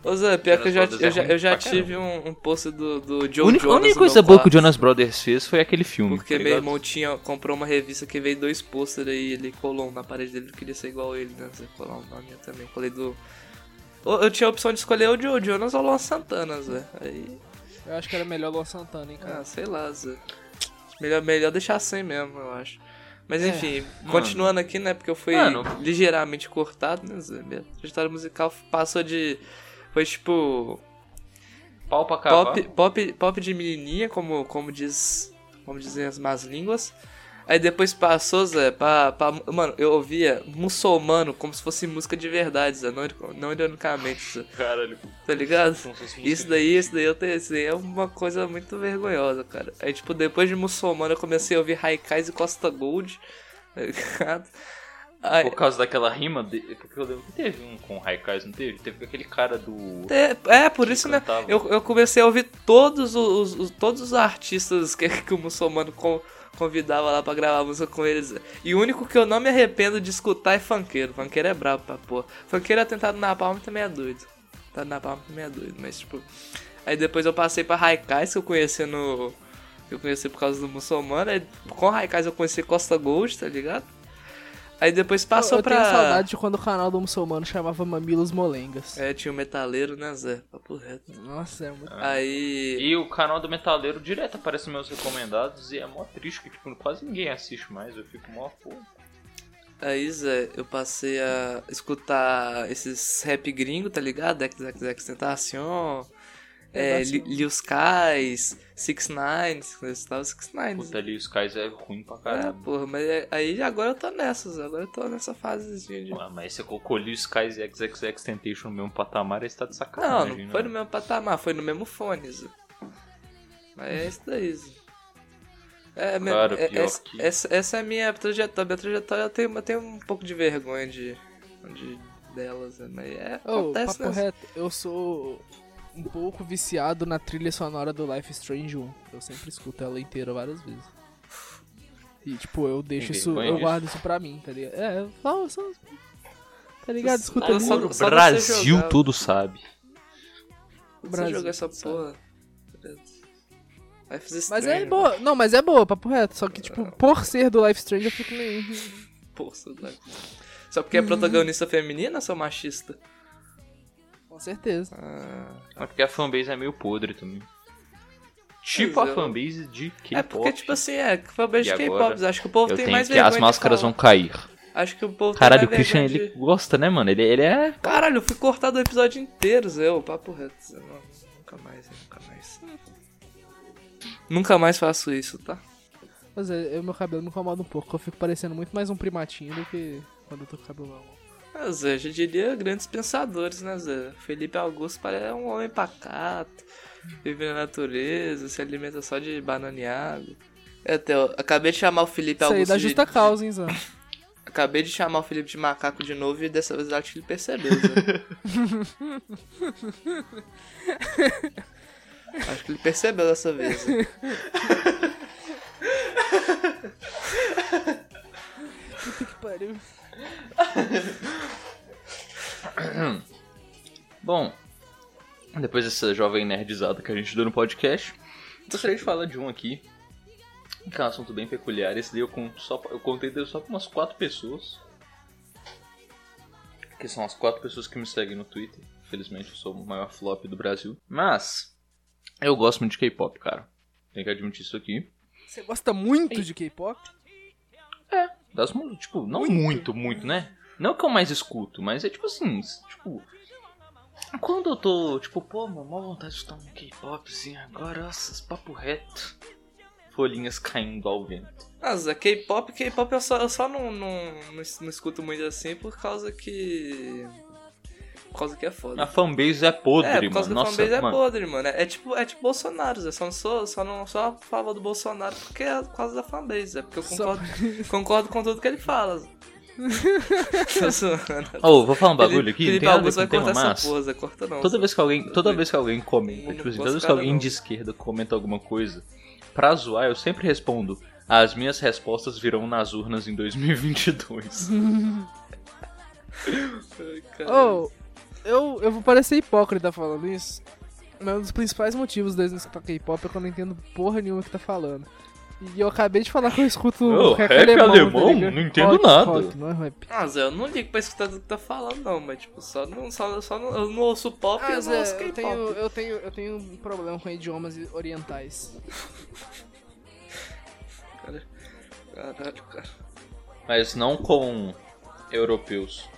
Ô, Zé, pior que eu já,
Jonas
eu já,
é
eu já tive um, um post do, do Joe
A única, a
Jonas
única coisa boa que o Jonas Brothers fez foi aquele filme.
Porque
tá
meu irmão tinha, comprou uma revista que veio dois pôster aí, ele colou um na parede dele, eu queria ser igual ele, né? Zé, colar um na minha também. Colei do. Eu eu tinha a opção de escolher o Joe Jonas ou o Luan Santana, Zé. Aí.
Eu acho que era melhor Luan Santana, hein, cara.
Ah, sei lá, Zé. Melhor, melhor deixar sem mesmo, eu acho. Mas
É,
enfim,
mano.
continuando aqui, né? Porque eu fui
Mano.
ligeiramente cortado, né, Zé? Minha trajetória musical passou de. Foi tipo.
Pau pra acabar.
Pop, pop, pop de menininha, como, como diz. Como dizem as más línguas. Aí depois passou, Zé, pra, pra. Mano, eu ouvia muçulmano como se fosse música de verdade, Zé. Não, não ironicamente, Zé.
Caralho.
Tá ligado? Isso daí, isso daí, eu tenho, isso daí é uma coisa muito vergonhosa, cara. Aí, tipo, depois de muçulmano, eu comecei a ouvir Raikais e Costa Gold, tá ligado? Aí-
Por causa daquela rima, de... porque eu lembro que teve um com Raikais, não teve? Teve aquele cara do...
É, é, por isso, né? Eu, eu comecei a ouvir todos os, os- todos os artistas que, que o muçulmano con- convidava lá pra gravar música com eles. E o único que eu não me arrependo de escutar é funkeiro. Funkeiro é brabo pra porra. Funkeiro atentado na palma também é doido. Atentado na palma também é doido, mas tipo. Aí depois eu passei pra Raikais que eu conheci no. que eu conheci por causa do muçulmano. Aí com Raikais eu conheci Costa Gold, tá ligado? Aí depois passou
eu, eu
pra.
tenho saudade de quando o canal do muçulmano chamava Mamilos Molengas.
É, tinha o metaleiro, né, Zé? Papo reto.
Nossa, é muito.
Aí.
E o canal do Metaleiro direto aparece nos meus recomendados e é mó triste que tipo, quase ninguém assiste mais. Eu fico mó, pô.
Aí, Zé, eu passei a escutar esses rap gringo, tá ligado? XXX Tentacion, é. Lil Skies, Six Nines, eu escutava Six Nines.
Puta ali, os Skies é ruim pra
É,
caramba.
porra, mas é- aí agora eu tô nessas, agora eu tô nessa fasezinha de...
Ah, mas você colocou Lil Skies e XXX Temptation no mesmo patamar, aí você tá de
Não,
sacanagem,
não foi
né?
no mesmo patamar, foi no mesmo fone, Zé. Mas é isso daí, Zé. É, me-
Cara,
é-
pior
essa,
que-
essa, essa é a minha trajetória. Minha trajetória eu tenho, eu tenho um pouco de vergonha de, de delas, né? mas é,
Ô,
acontece,
papo
né?
reto, eu sou um pouco viciado na trilha sonora do Life Strange 1. Eu sempre escuto ela inteira várias vezes. E tipo, eu deixo isso, eu guardo isso pra mim, tá ligado? É, só, só tá ligado? Escuta
Só-
ali.
só-
O
você
Brasil
jogar-
todo sabe.
Você
Brasil,
jogar essa porra. Vai fazer
Mas é boa, não, mas é boa, papo reto. Só que, tipo, por ser do Life Strange, eu fico meio.
Porra. Só porque é protagonista feminina, seu machista?
Com certeza.
Ah,
É porque a fanbase é meio podre também. Tipo
Mas
a
eu-
fanbase de K-pop.
é porque, tipo assim, é, foi beijo
E
de K-pop. Acho que o povo
eu
tem
tenho
mais
que
vergonha
as
de
máscaras
falar.
vão cair.
Acho que o povo
Caralho,
tem
o Christian,
vergonha
ele
de...
gosta, né, mano? Ele, ele é...
Caralho, eu fui cortado o episódio inteiro, Zé. O papo reto, Zé. Não, nunca mais, nunca mais. Nunca mais faço isso, tá?
Mas é, eu- meu cabelo me incomoda um pouco. Eu fico parecendo muito mais um primatinho do que quando eu tô com o cabelo longo.
É, Zé, já diria grandes pensadores, né, Zé? Felipe Augusto parece um homem pacato, vive na natureza, se alimenta só de banana água. É, Theo, acabei de chamar o Felipe
Isso aí
Augusto.
dá
de-
justa
de-
causa, hein, Zan?
Acabei de chamar o Felipe de macaco de novo e dessa vez acho que ele percebeu, Zé. acho que ele percebeu dessa vez. Zé.
Puta que pariu.
Bom, depois dessa jovem nerdizada que a gente deu no podcast, gostaria de falar de um aqui, que é um assunto bem peculiar. Esse daí eu, con- só, eu contei dele só pra umas quatro pessoas. Que são as quatro pessoas que me seguem no Twitter. Infelizmente eu sou o maior flop do Brasil. Mas, eu gosto muito de K-pop, cara. Tenho que admitir isso aqui.
Você gosta muito de K-pop?
Das tipo, não muito, muito, né? Não que eu mais escuto, mas é tipo assim, tipo. Quando eu tô, tipo, pô, mano, mó vontade de escutar um K-pop assim, agora, nossa, papo reto. Folhinhas caindo ao vento.
Ah, Zé, K-pop, K-pop eu só, eu só não, não, não, não escuto muito assim por causa que. Por causa que é foda.
A fanbase é podre,
é, por causa
mano.
que a
Nossa,
fanbase é
mano.
podre, mano. É, é tipo, é tipo Bolsonaro, Zé. Só não sou, só não sou a favor do Bolsonaro porque é por causa da fanbase, é porque eu
Só-
concordo, concordo com tudo que ele fala.
Ô, vou falar um bagulho aqui,
Felipe
tem
Augusto vai cortar essa
mas...
porra. Corta não.
Toda vez que alguém, toda vez que alguém comenta, tipo assim, toda vez que alguém
não.
de esquerda comenta alguma coisa, pra zoar, eu sempre respondo: as minhas respostas virão nas urnas em 2022.
Ai, cara.
Ô, eu, eu vou parecer hipócrita falando isso. Mas um dos principais motivos de eu não escutar K-pop é que eu não entendo porra nenhuma que tá falando. E eu acabei de falar que eu escuto
Ô,
rap,
rap
alemão,
alemão?
tá ligado?
Não entendo
Rock,
nada.
rock, não é rap.
Ah, Zé, eu não ligo pra escutar tudo que tá falando, não, mas tipo, só não, só, só não, eu não ouço pop e
Ah,
eu não ouço
Zé, eu
K-pop.
tenho, eu, tenho, eu tenho um problema com idiomas orientais.
Caralho, cara.
Mas não com europeus.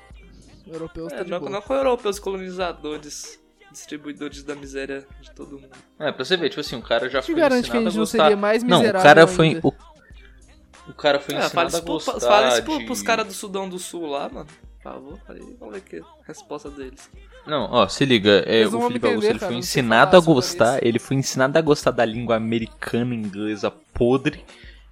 Europeus tá
É,
de
não,
boa.
não com europeus colonizadores, distribuidores da miséria de todo mundo.
É, pra você ver, tipo assim, o cara já
Te
foi
garante que a
ensinado
gente
a
não
gostar...
seria mais
Não,
miserável
o cara foi...
ainda.
O, o cara foi
É,
ensinado
fala
a
isso, pro,
gostar
fala isso pro,
de...
pros caras do Sudão do Sul lá, mano. Por favor, aí vamos ver que a resposta deles.
Não, ó, se liga, é,
não
o Felipe Augusto ele
cara,
foi
não
ensinado a gostar, ele foi ensinado a gostar da língua americana, inglesa podre,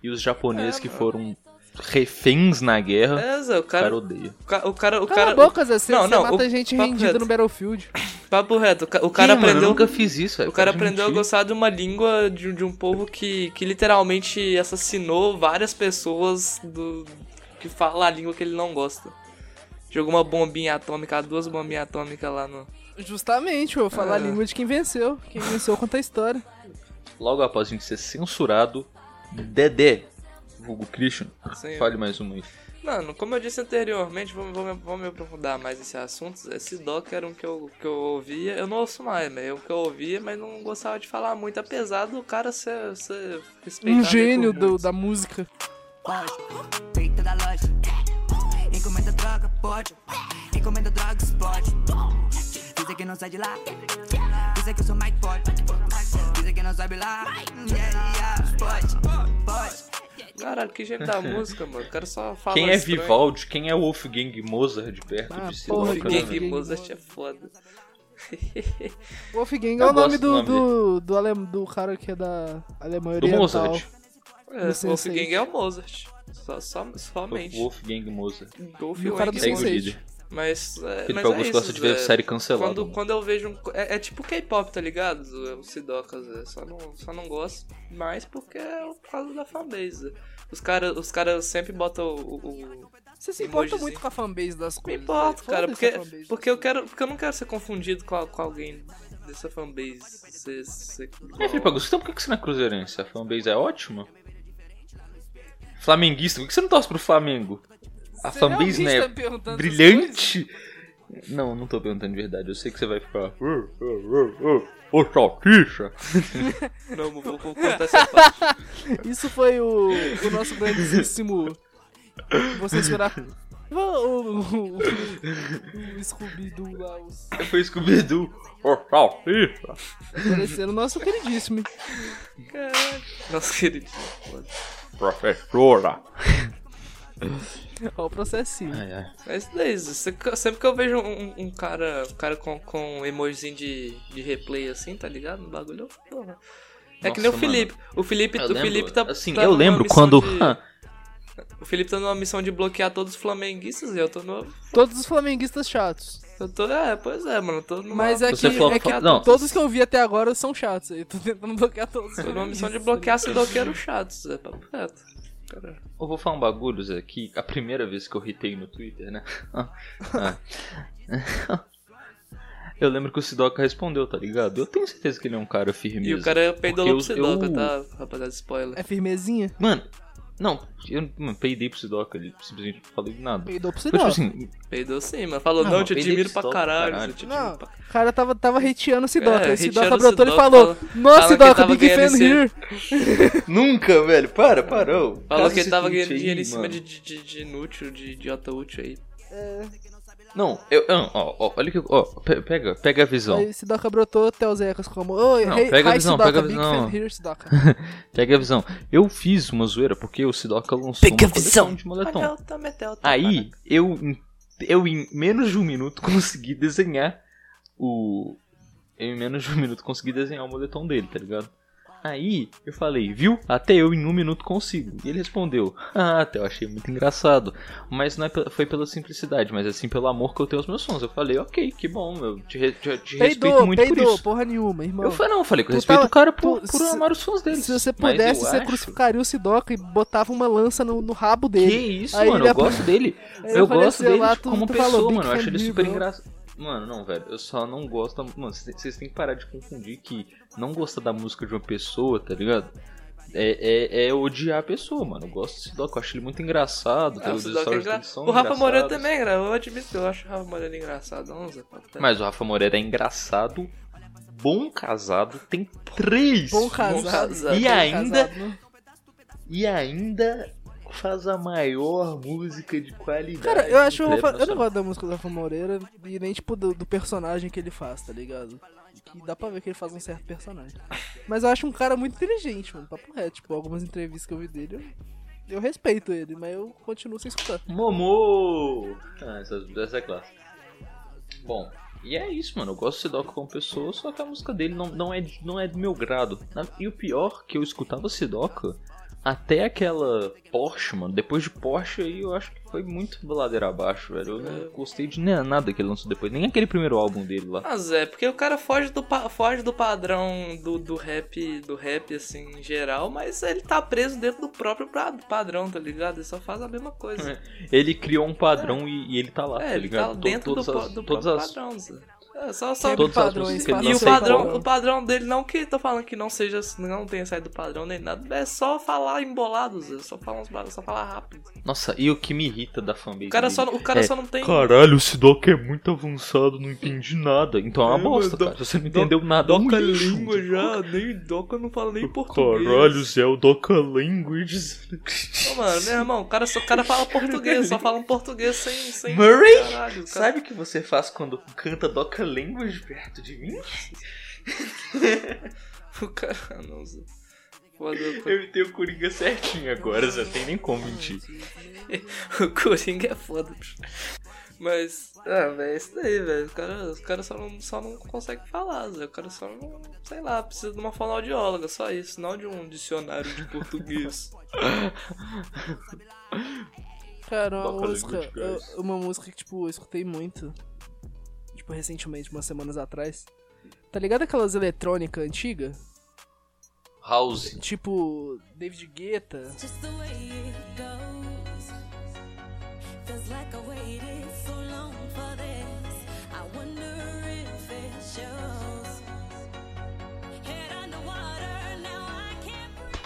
e os japoneses
É,
que
mano.
foram reféns na guerra.
É, Zé, o
O cara
cara.
odeia.
O ca- o cara. O
Cala
cara
a boca, Zé. Você
Não,
você
não,
mata
o-
gente
papo
rendida
reto.
no Battlefield.
Papo reto. O ca- O cara
Ih, mano,
aprendeu.
eu nunca fiz isso, velho.
O cara
Pode
aprendeu a
mentir.
gostar de uma língua de, de um povo que, que literalmente assassinou várias pessoas do que fala a língua que ele não gosta. Jogou uma bombinha atômica, duas bombinhas atômicas lá no.
Justamente, eu vou falar a
É.
língua de quem venceu. Quem venceu conta a história.
Logo após a gente ser censurado, Dedé, vulgo Christian,
Sim.
fale mais uma aí.
Mano, como eu disse anteriormente, vamos, vamos, vamos me aprofundar mais nesse assunto. Esse doc era um que eu, que eu ouvia, eu não ouço mais, mas é o que eu ouvia, mas não gostava de falar muito, apesar do cara ser, ser.
Um gênio do- da música.
Pode, feita da loja. Encomenda droga, pode. Encomenda droga, explode. Dizem que não sai de lá. Dizem que eu sou Mike Pode. Dizem que não sabe lá. Yeah, yeah, pode, pode.
Caralho, que gênio da música, mano. O cara só fala
Quem é
estranho.
Vivaldi? Quem é Wolfgang Mozart perto
Ah,
de Sidoca?
Wolfgang
né,
Wolfgang? Mozart é foda.
Wolfgang é o nome
do
do, do, do, alem- do cara que é da Alemanha
Do
Oriental.
Mozart.
É,
Do.
Wolfgang é o Mozart. Só, só, somente.
Wolfgang Mozart.
E o cara do
Segue o
Sense8.
Mas, é,
Aquele
mas é
Augusto
isso,
gosta de ver
Zé.
série cancelada.
Quando, quando eu vejo um. É, é tipo K-pop, tá ligado? O Sidoca, Zé. Só não, só não gosto mais porque é por causa da fanbase. Os caras os cara sempre botam o. o-
Você se importa
Emojizinho.
muito com a fanbase das
Me
coisas.
importo,
velho.
cara, porque, porque eu quero. Porque eu não quero ser confundido com, a- com alguém dessa fanbase. Ser, ser
É, Felipe Augusto, então por que que você não é cruzeirense? A fanbase é ótima? Flamenguista, por que você não torce pro Flamengo? A
Você
fanbase é
tá essas
brilhante? Não, não tô perguntando de verdade. Eu sei que você vai ficar. Ô, salsicha!
Não, vou, vou contar essa parte.
Isso foi o, o nosso grandíssimo. Vou censurar. O, o, o, o Scooby-Doo lá, os.
Foi Scooby-Doo. Ô, salsicha!
Aparecendo o nosso queridíssimo.
Caralho. Nossa, querido. Foda.
Professora!
Olha o processinho.
Ai, ai.
Mas daí, Zé, sempre que eu vejo um, um cara, um cara com, com um emojizinho de, de replay assim, tá ligado? No bagulho, eu, porra. É que nem o
Nossa, mano.
Felipe. O Felipe,
Eu
o
lembro,
Felipe tá.
assim,
tá
eu lembro quando.
de- O Felipe tá numa missão de bloquear todos os flamenguistas e eu tô no.
Todos os flamenguistas chatos.
Eu tô. É, pois é, mano. Tô numa,
Mas é
Você
que,
falou-
é que
não.
todos que eu vi até agora são chatos. Eu tô tentando bloquear todos. os
tô numa missão de bloquear sidoqueiros chatos, é papo reto. Caralho.
Eu vou falar um bagulho, Zé, que a primeira vez que eu ritei no Twitter, né? Ah. Eu lembro que o Sidoca respondeu, tá ligado? Eu tenho certeza que ele é um cara firme
E o cara peidou pro Sidoca,
eu-
tá? Rapaziada, spoiler.
É firmezinha?
Mano, não, eu mano, peidei pro Sidoca, ele simplesmente não falei nada.
Peidou pro
Foi
sinal.
tipo assim,
Peidou sim, mano. Falou,
Não,
não,
mas
te
peidei
admiro
pro
pra
Sidoca,
caralho.
caralho.
te
Não,
pra
o cara tava, tava hateando o Sidoca.
É,
aí o Sidoca
hateando o
brotou e
Sidoca,
falou: Nossa,
que
Sidoca,
tava
big
ganhando
fan here.
nunca, velho, para, parou.
Falou que ele tava ganhando dinheiro em cima de, de, de inútil, de idiota útil aí.
Não, eu, eu- ó, ó, olha que, ó, pe- pega, pega a visão.
Aí o Sidoca brotou, Telzecas como: Oi,
Não,
hey,
pega a visão,
Sidoca,
pega a visão.
here.
Pega a visão. Eu fiz uma zoeira porque o Sidoca lançou uma coleção de moletom. Aí, eu, eu em menos de um minuto consegui desenhar o. Eu em menos de um minuto consegui desenhar o moletom dele, tá ligado? Aí, eu falei, viu? Até eu em um minuto consigo. E ele respondeu, ah, até eu achei muito engraçado. Mas não é foi pela simplicidade, mas assim pelo amor que eu tenho aos meus sons. Eu falei, ok, que bom, eu te, te- te respeito
Peidou,
muito por
peidou,
isso.
porra nenhuma, irmão.
Eu falei, não, eu falei que eu
Tu
respeito
tava-
o cara por,
tu-
por
se-
amar os fãs dele.
Se você pudesse, você
acho-
crucificaria o Sidoca e botava uma lança no, no rabo
Que
dele.
isso,
Aí
mano, eu gosto dele. Eu gosto dele
lá,
tipo,
tu-
como pessoa,
falou,
mano. Eu acho ele super engraçado. Mano, não, velho. Eu só não gosto. Mano, vocês têm que parar de confundir que não gostar da música de uma pessoa, tá ligado? É, é, é odiar a pessoa, mano. Eu gosto do Sidoca, eu acho ele muito engraçado.
Ah, o
os
Sidoca é engra- O Rafa Moreira também, cara. Eu admito que eu acho o Rafa Moreira engraçado.
Mas o Rafa Moreira é engraçado, bom casado, tem três.
Bom casado.
casado.
E
bom
ainda,
casado,
e ainda faz a maior música de qualidade.
Cara, eu acho. Rafa- eu não gosto da música do Rafa Moreira e nem, tipo, do, do personagem que ele faz, tá ligado? Que dá pra ver que ele faz um certo personagem. Mas eu acho um cara muito inteligente, mano. Papo reto. Tipo, algumas entrevistas que eu vi dele, eu, eu respeito ele, mas eu continuo sem escutar.
Momô! Ah, essa, essa é clássica. Bom, e é isso, mano. Eu gosto do Sidoca como pessoa, só que a música dele não, não, é, de- não é do meu grado. E o pior, que eu escutava Sidoca até aquela Porsche, mano. Depois de Porsche aí eu acho que foi muito ladeira abaixo, velho. Eu não gostei de nem- nada que ele lançou depois, nem aquele primeiro álbum dele lá.
Mas é, porque o cara foge do, foge do padrão do, do rap, do rap, assim, em geral, mas ele tá preso dentro do próprio padrão, tá ligado? Ele só faz a mesma coisa.
Ele criou um padrão e, e ele tá lá,
É,
tá
ele
ligado?
tá
To-
dentro do,
todas
po-
as-
do
todas
próprio
as-
padrão. É, só, só...
As
padrões,
E o padrão, o padrão dele, não que tô falando que não seja, não tenha saído do padrão nem nada, é só falar embolado, Zé. Só falar uns só falar rápido.
Nossa, e o que me irrita da fanbase
O cara
dele
só, o cara
é,
só não tem.
Caralho, esse doc é muito avançado, não entendi nada. Então é uma
É,
bosta, cara. Se você não entendeu nada, é um
Doca
lixo.
língua já, nem Doca não fala nem português.
Caralho, Zé, o Doca Language.
Ô, mano, meu irmão, o cara, só, o cara fala português, só fala um português sem. sem
Murray?
Caralho, cara-
Sabe o que você faz quando canta Doca Language perto de mim?
O cara. Não, Zé. Foda,
Eu tenho o Coringa certinho agora, Zé, tem nem como mentir.
o Coringa é foda, bicho. Mas, ah, velho, é isso daí, velho. Os caras cara só, não, só não conseguem falar, Zé. O cara só não. Sei lá, precisa de uma fonoaudióloga, só isso, não de um dicionário de português.
Cara, uma música, uma música que, tipo, eu escutei muito, tipo, recentemente, umas semanas atrás. Tá ligado aquelas eletrônicas antigas?
House.
Tipo, David Guetta.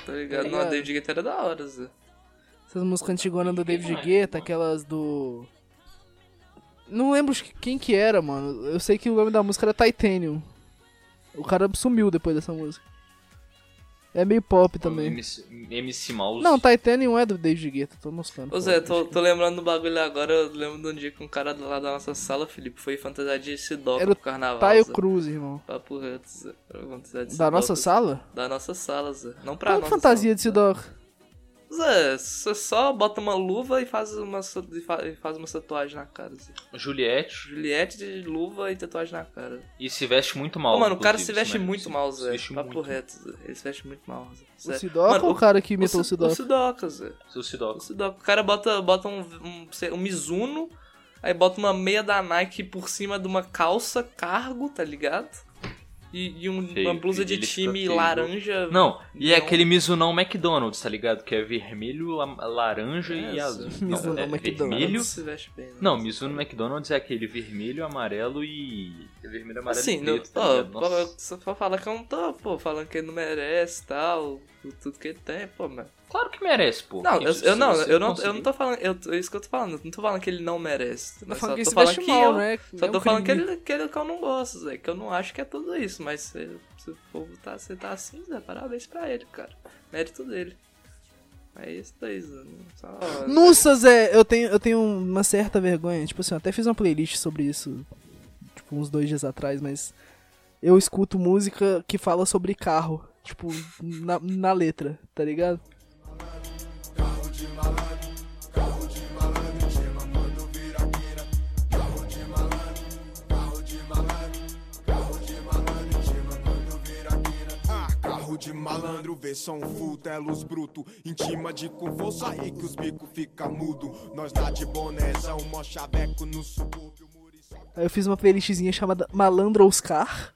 Tá ligado?
Tá
Não, a? David Guetta era da hora, Zé.
Essas músicas antigonas do David Guetta, aquelas do... Não lembro quem que era, mano. Eu sei que o nome da música era Titanium. O cara sumiu depois dessa música. É meio pop também.
MC, MC Mouse.
Não, Titanium é do David Guetta, tô mostrando.
Ô Zé, tô, tô lembrando do bagulho agora. Eu lembro de um dia que um cara lá da nossa sala, Felipe, foi fantasiado de Sidoca
Era o
pro carnaval.
Taio
Zé.
Cruz, irmão.
Papo reto, Zé. Fantasiado de
Da
Sidoca.
nossa sala?
Da nossa sala, Zé. Não pra
Qual
nossa
fantasia de
sala.
Sidoca?
Zé, você só bota uma luva e faz uma, e fa- faz uma tatuagem na cara, Zé.
Juliette.
Juliette de luva e tatuagem na cara.
E se veste muito mal.
Ô, mano, o cara se veste
né?
muito
Se-
mal, Zé.
veste
Papo
muito.
reto, Zé. Ele se veste muito mal, Zé.
O. Sidoca
Mano,
ou o cara que imitou o Sidoca?
O Sidoca, Zé.
Seu Sidoca.
O Sidoca. O cara bota, bota um, um, um Mizuno, aí bota uma meia da Nike por cima de uma calça cargo, tá ligado? E, e um-
Feio,
uma blusa de time laranja.
Não, e é
Não.
aquele Mizunão McDonald's, tá ligado? Que é vermelho, la- laranja e
É,
azul.
sim.
Mizunão
Não, é
McDonald's.
vermelho.
se veste bem, né?
Não, Mizuno McDonald's é aquele vermelho, amarelo e. é Vermelho, amarelo
Assim,
e
não,
preto, tá
ó,
ligado? Nossa.
só pra falar que eu não tô, pô, falando que ele não merece e tal, tudo que ele tem, pô, mas.
Claro que merece, pô.
Não, eu, eu não, eu não, eu não tô falando, eu, é isso que eu tô falando, eu não tô falando que ele não merece. Mas
falando
só
que
tô falando que
mal,
eu,
né?
Só
É
tô
um
falando que ele, que ele que eu não gosto, Zé. Que eu não acho que é tudo isso. Mas se, se o povo tá, se tá assim, Zé, parabéns pra ele, cara. Mérito dele. É isso daí, Zé. Só...
Nossa, Zé, eu tenho, eu tenho uma certa vergonha. Tipo assim, eu até fiz uma playlist sobre isso, tipo, uns dois dias atrás, mas eu escuto música que fala sobre carro, tipo, na, na letra, tá ligado?
Ah, carro de malandro, vê som full, telos bruto. Intima de com força aí que os bico fica mudo. Nós dá de bonézão, mó chaveco no subúrbio.
Aí eu fiz uma playlistzinha chamada Malandro Oscar,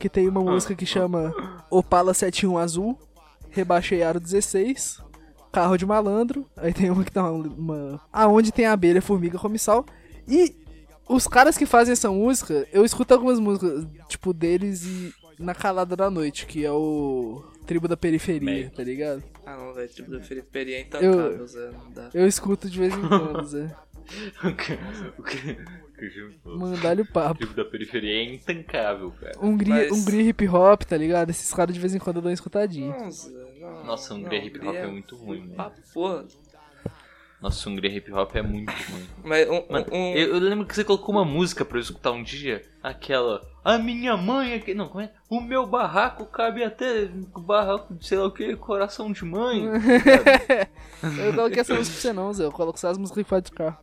que tem uma música que chama Opala 71 Azul, Rebaixei Aro 16, Carro de Malandro, aí tem uma que tá uma... uma Aonde tem abelha, formiga, comissal, e os caras que fazem essa música, eu escuto algumas músicas, tipo, deles e Na Calada da Noite, que é o Tribo da Periferia,
Mac.
tá ligado?
Ah, não, velho. Tipo, do Felipe Peri é intancável, Zé. Não dá.
Eu escuto de vez em quando, Zé.
o que, o que, o o Gil falou.
Mandar-lhe o
O
papo.
tipo da periferia é intancável, cara.
Hungria,
Mas-
Hungria hip hop, tá ligado? Esses caras de vez em quando uma escutadinha.
Não, Zé, não,
Nossa,
não,
Hungria hip hop
Hungria
é muito ruim, mano.
Pra porra.
Nossa, Hungria hip hop é muito ruim.
Mas um,
Mano,
um-
eu, eu lembro que você colocou uma música pra eu escutar um dia. Aquela. A minha mãe aqui. Não, como é? O meu barraco cabe até. Barraco de sei lá o que, coração de mãe.
Eu coloquei essa música pra você não, Zé. Eu coloco só as músicas faz de carro.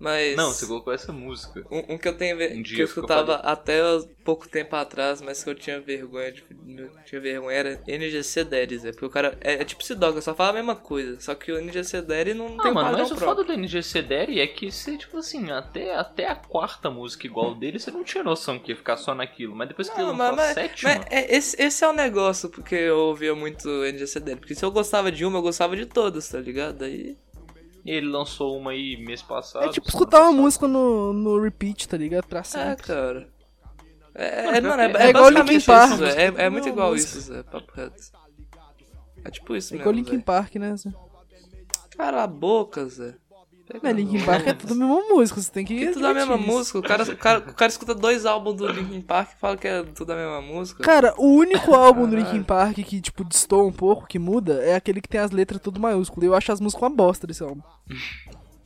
Mas.
Não, você colocou essa música.
Um, um que eu tenho ver-
Um dia
que eu escutava até pouco tempo atrás, mas que eu tinha vergonha de, eu tinha vergonha era NGC Daddies, é porque o cara é, é tipo Sidoca, só fala a mesma coisa, só que o NGC Daddy não
Ah,
tem
mano,
padrão
mas o
próprio.
foda do NGC Daddy é que você, tipo assim, até, até a quarta música igual dele, você não tinha noção que ia ficar só naquilo. Mas depois que ele lançou a
mas-
sétima.
mas é- esse, esse é o negócio, porque eu ouvia muito NGC Daddy, porque se eu gostava de uma, eu gostava de todas, tá ligado? Aí.
Ele lançou uma aí mês passado.
É tipo escutar uma música no, no repeat, tá ligado? Pra
É,
sempre.
cara. É, é, mano, é,
é
é,
igual Linkin Park.
isso. É, é muito igual
música.
isso, Zé. Papo reto. É tipo isso
É
mesmo.
igual Linkin
Zé.
Park, né? Zé?
Cala a boca, Zé.
Mas Linkin Park é tudo a mesma música, você tem que.
Que tudo a mesma música. O cara, o, cara, o cara escuta dois álbuns do Linkin Park e fala que é tudo a mesma música.
Cara, o único álbum do. Linkin Park que, tipo, destoa um pouco, que muda, é aquele que tem as letras tudo maiúsculo. E eu acho as músicas uma bosta desse álbum.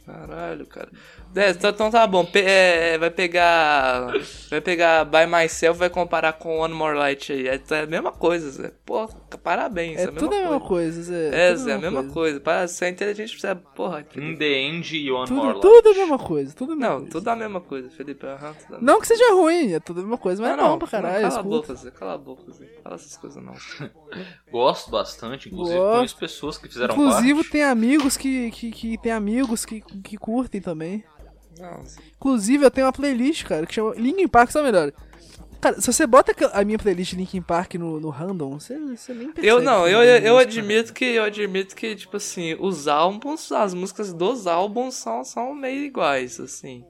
Caralho, cara. É, então, então tá bom. Pe- é, vai pegar. Vai pegar By Myself vai comparar com One More Light aí. É, é a mesma coisa, Zé. Pô, parabéns.
É
a
tudo a mesma coisa, Zé.
É,
tudo
Zé, a mesma coisa. Para ser inteligente, você é. Porra.
In the End e One
Tudo,
More
tudo a
Light.
mesma coisa, tudo a mesma
Não,
coisa.
tudo a mesma coisa, Felipe. Mesma
Não que seja ruim, é tudo a mesma coisa, mas
Não,
é bom
não,
pra
não,
caralho.
Cala a boca, Zé. Cala a boca, Zé. Fala essas coisas não.
Gosto bastante, inclusive
Gosto.
conheço pessoas que fizeram
Inclusive
parte.
tem amigos que, que, que tem amigos que, que curtem também.
Zé.
Inclusive eu tenho uma playlist, cara, que chama Linkin Park, sabe melhor? Cara, se você bota a minha playlist Linkin Park no, no random, você, você nem percebe.
Eu não, eu, eu
música.
admito que eu admito que tipo assim, os álbuns, as músicas dos álbuns são, são meio iguais, assim.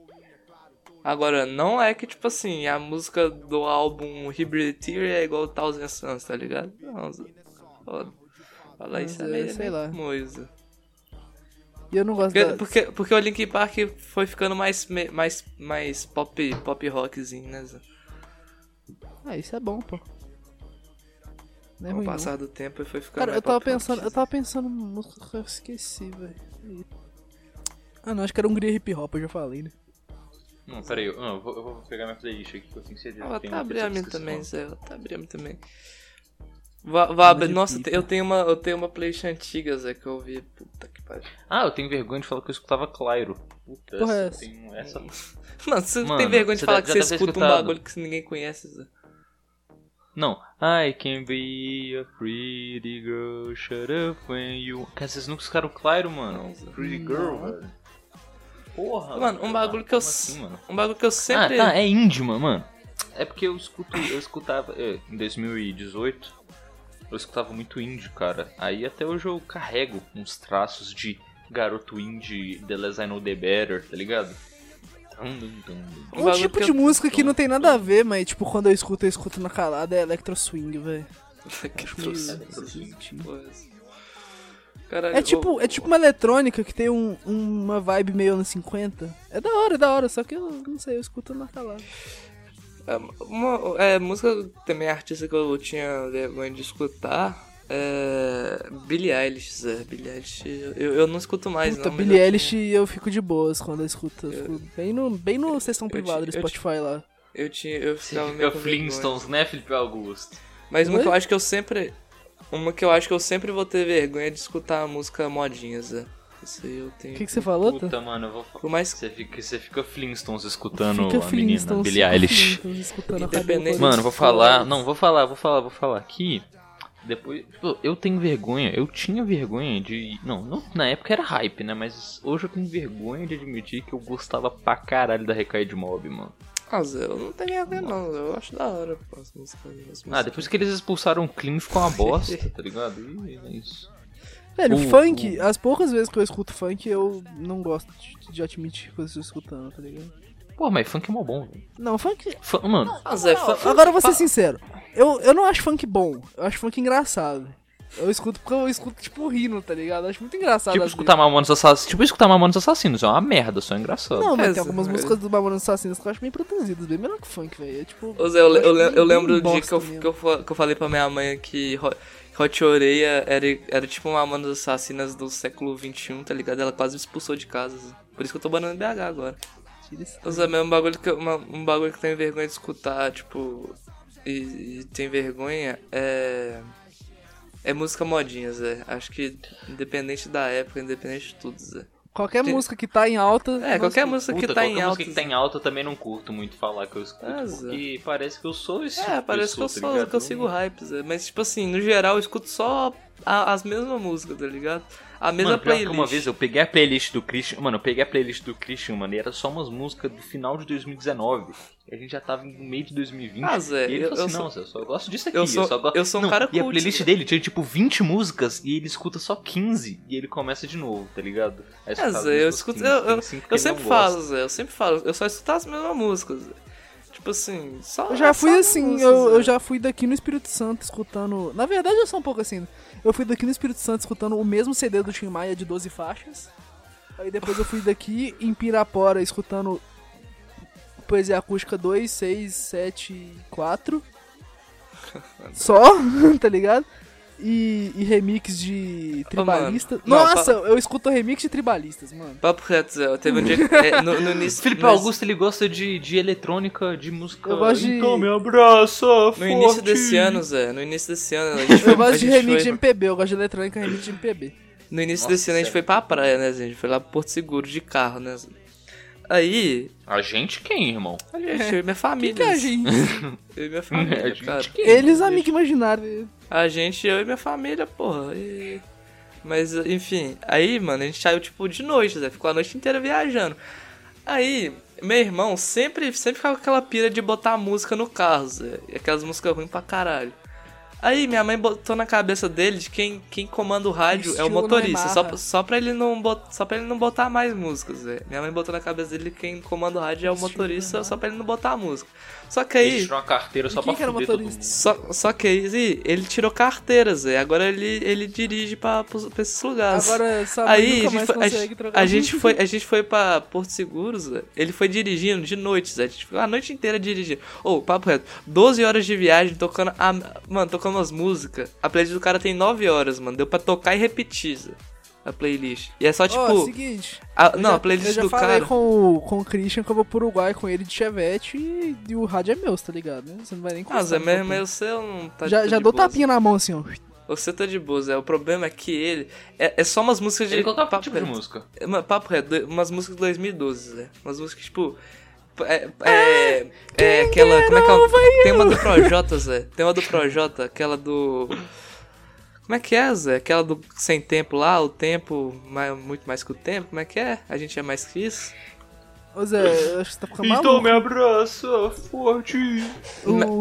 Agora, não é que tipo assim, a música do álbum Hybrid Theory é igual Thousand Suns, tá ligado? Não. Foda. Fala isso
é,
é meio,
sei lá.
coisa.
E eu não gosto
Porque,
da...
porque, porque o Linkin Park foi ficando mais, mais, mais pop, pop rockzinho, né, Zé?
Ah, isso é bom, pô. Não é
Com o
não.
passar do tempo ele foi ficando
Cara,
mais
eu tava
pop rock.
pensando, eu tava pensando numa música que eu esqueci, velho. Ah, não, acho que era Hungria Hip Hop, eu já falei, né?
Não, peraí, eu, não, eu, vou, eu vou pegar minha playlist aqui que eu tenho certeza
Eu
que
vou
tem
até
uma
abrir
pessoa
a
que
minha
esqueci
também, Zé. Vou até abrir a minha também. Vá, vá abrir.
de
Nossa, eu tenho uma, eu tenho uma playlist antiga, Zé, que eu ouvi. Puta que pariu.
Ah, eu tenho vergonha de falar que eu escutava Clairo. Puta,
Porra, é
essa, tenho essa.
Mano, você
Mano,
tem vergonha de falar que você escuta um bagulho que ninguém conhece, Zé.
Não. I can be a pretty girl, shut up when you. Cara, vocês nunca escutaram Clairo, mano? Pretty girl, velho. Porra.
Mano, um bagulho que eu.
Assim, mano?
Um bagulho que eu sempre.
Ah, tá, é mano. mano. É porque eu escuto, eu escutava, é, em 2018, eu escutava muito indie, cara. Aí até hoje eu carrego uns traços de garoto indie, The Less I Know The Better, tá ligado? Tum.
Um
Um, tipo de
eu-
música que não tem nada a ver, mas tipo, quando eu escuto, eu escuto na calada, é Electro Swing, velho. meio esquisito.
Porra, Zé. Caralho,
É tipo,
ô,
é tipo uma eletrônica que tem um, uma vibe meio anos 50. É da hora, é da hora, só que eu não sei, eu escuto na calada.
É, uma, é, música também artista que eu tinha vergonha de escutar é Billie Eilish, Zé. Billie Eilish, eu, eu não escuto mais
Puta,
não,
Billie
eu
Eilish
tinha-
eu fico de boas quando eu escuto. Eu fico bem no, bem no sessão privada do
eu
Spotify lá.
Eu tinha, eu ficava
fica
meio com vergonha.
Flintstones, né, Felipe Augusto?
Mas uma
Oi?
que eu acho que eu sempre, uma que eu acho que eu sempre vou ter vergonha é de escutar a música modinha, Zé. Isso aí eu tenho.
O que, que você falou, tá?
Puta, mano, eu vou falar.
Por mais
Você fica, você fica Flintstones escutando
Fica
a menina, Billie Eilish.
Escutando
Independente-
Mano, vou falar. Não, vou falar, vou falar, vou falar aqui. Depois. pô, Eu tenho vergonha, eu tinha vergonha de. Não, não, na época era hype, né? Mas hoje eu tenho vergonha de admitir que eu gostava pra caralho da Recaid Mob, mano.
Ah, Zé, eu não tenho vergonha não, eu acho da hora pô, as músicas. as músicas.
Ah, depois que eles expulsaram o Clean ficou uma bosta, tá ligado? E é isso.
Velho,
O-
funk, as poucas vezes que eu escuto funk, eu não gosto de, de admitir que eu estou escutando, tá ligado?
Pô, mas funk é mó bom, velho.
Não, funk.
Fun- Mano,
fa-
Agora eu vou ser sincero. Eu, eu não acho funk bom, eu acho funk engraçado. Eu escuto porque eu escuto, tipo, rindo, tá ligado? Eu acho muito engraçado.
tipo escutar Mamonas Assassinos. Tipo escutar Mamonas Assassinos, é uma merda, só é engraçado.
Não, mas
É,
tem algumas
Zé,
músicas do Mamonas Assassinos que eu acho bem produzidas, bem melhor que funk, velho. É tipo.
Ô Zé, eu, eu, eu
bem
lembro do dia que eu, que, eu, que eu falei pra minha mãe que Hot Oreia era, era tipo uma Mamonas Assassinas do século XXI, tá ligado? Ela quase me expulsou de casa. Zé. Por isso que eu tô banando BH agora. Ô Zé, mesmo um bagulho que, eu- uma- um bagulho que eu tenho vergonha de escutar, tipo. E, e tem vergonha é. É música modinha, Zé. Acho que independente da época, independente de tudo, Zé.
Qualquer
Tem-
música que tá em alta.
É, qualquer música
Puta,
que tá em
qualquer
alta.
música que tá em alta eu também não curto muito falar que eu escuto.
Zé.
porque parece que eu sou esse tipo
É,
de
parece que eu,
pessoa, tá
sou,
ligado?
que eu sigo hypes, é. mas tipo assim, no geral eu escuto só a- as mesmas músicas, tá ligado? A mesma
Mano,
playlist.
uma vez eu peguei a playlist do Christian. Mano, eu peguei a playlist do Christian, mano, e era só umas músicas do final de 2019. E a gente já tava no meio de 2020.
Ah, Zé,
e ele
eu-
falou
eu
assim:
sou-
não, Zé, eu só gosto disso aqui.
eu sou-
só gosto...
eu sou um
Não,
cara
E a playlist dele tinha tipo 20 músicas e ele escuta só 15. E ele começa de novo, tá ligado? Aí
É, Zé, eu escuto.
15,
Eu, eu,
tem cinco que
eu
ele não
sempre
gosta.
falo, Zé, eu sempre falo, eu só escuto as mesmas músicas. Zé. Tipo assim, só.
Eu já fui assim,
músicas,
eu, eu já fui daqui no Espírito Santo escutando. Na verdade, eu sou um pouco assim. Eu fui daqui no Espírito Santo escutando o mesmo CD do Tim Maia de 12 faixas. Aí depois eu fui daqui em Pirapora escutando Poesia Acústica 2, 6, 7, 4. Só, tá ligado? E, e remix de tribalista.
mano, não,
Nossa, eu escuto remix de tribalistas, mano.
Papo reto, Zé. Teve um dia que. é, no, no início.
Felipe Augusto, ele gosta de, de eletrônica, de música.
Eu gosto de-
Então me abraça,
No início desse ano, Zé, no início desse ano, a gente foi,
Eu
a
gosto de remix
foi-
de MPB, eu gosto de eletrônica remix de MPB.
No início
Nossa,
desse ano a gente foi pra praia, né, Zé? A gente foi lá pro Porto Seguro de carro, né? Zé? Aí,
A gente quem, irmão?
a gente, eu e minha família.
que é a gente?
Eu e minha
A
família,
gente
cara.
quem?
Eles, amigo imaginário.
A gente, eu e minha família, porra. e- Mas, enfim, aí, mano, a gente saiu, tipo, de noite, Zé. Ficou a noite inteira viajando. Aí, meu irmão sempre, sempre ficava com aquela pira de botar música no carro, Zé. E aquelas músicas ruins pra caralho. Aí, minha mãe botou na cabeça dele de quem, quem comanda o rádio é o motorista. Só, só, pra ele não bot, só pra ele não botar mais músicas, Zé. Minha mãe botou na cabeça dele que quem comanda o rádio é o motorista, só pra ele não botar música. Só que
Ele
aí.
tirou uma carteira só
E
pra fuder todo mundo.
Só, só que aí ele tirou carteira, Zé. Agora ele, ele dirige pra, pra esses lugares.
Agora, sabe,
aí
nunca
a gente,
mais
foi, a,
consegue
gente-
trocar
a gente foi a gente foi pra Porto Seguro, Zé. Ele foi dirigindo de noite, Zé. A gente ficou a noite inteira dirigindo. Ô, papo reto. 12 horas de viagem tocando. A, mano, tocando umas músicas. A playlist do cara tem 9 horas, mano. Deu pra tocar e repetir, Zé. A playlist. E é só tipo.
Ó, seguinte.
a- não,
já-
a playlist
eu já
do
falei
cara.
com, o- com o Christian que eu vou pro Uruguai com ele de Chevette e, e o rádio é meu, tá ligado? Você não vai nem
Ah, Zé, mas,
meu
mas o seu não tá
Já,
tá
já
de
dou
boa,
tapinha na mão assim, ó.
Você tá de boa, Zé. O problema é que ele. É, é só umas músicas de.
Ele colocava que
papo
tipo de música?
É, mano, Papo reto, do- umas músicas de 2012, Zé. Umas músicas tipo. É, é, é aquela. Como é que é? o- Tem uma do Projota, Zé. Tem uma do Projota, aquela do. Como é que é, Zé? Aquela do Sem Tempo lá, o tempo, mais, muito mais que o tempo. Como é que é? A gente é mais que isso?
Ô Zé, eu acho que você tá ficando
Então
maluco.
me abraça forte.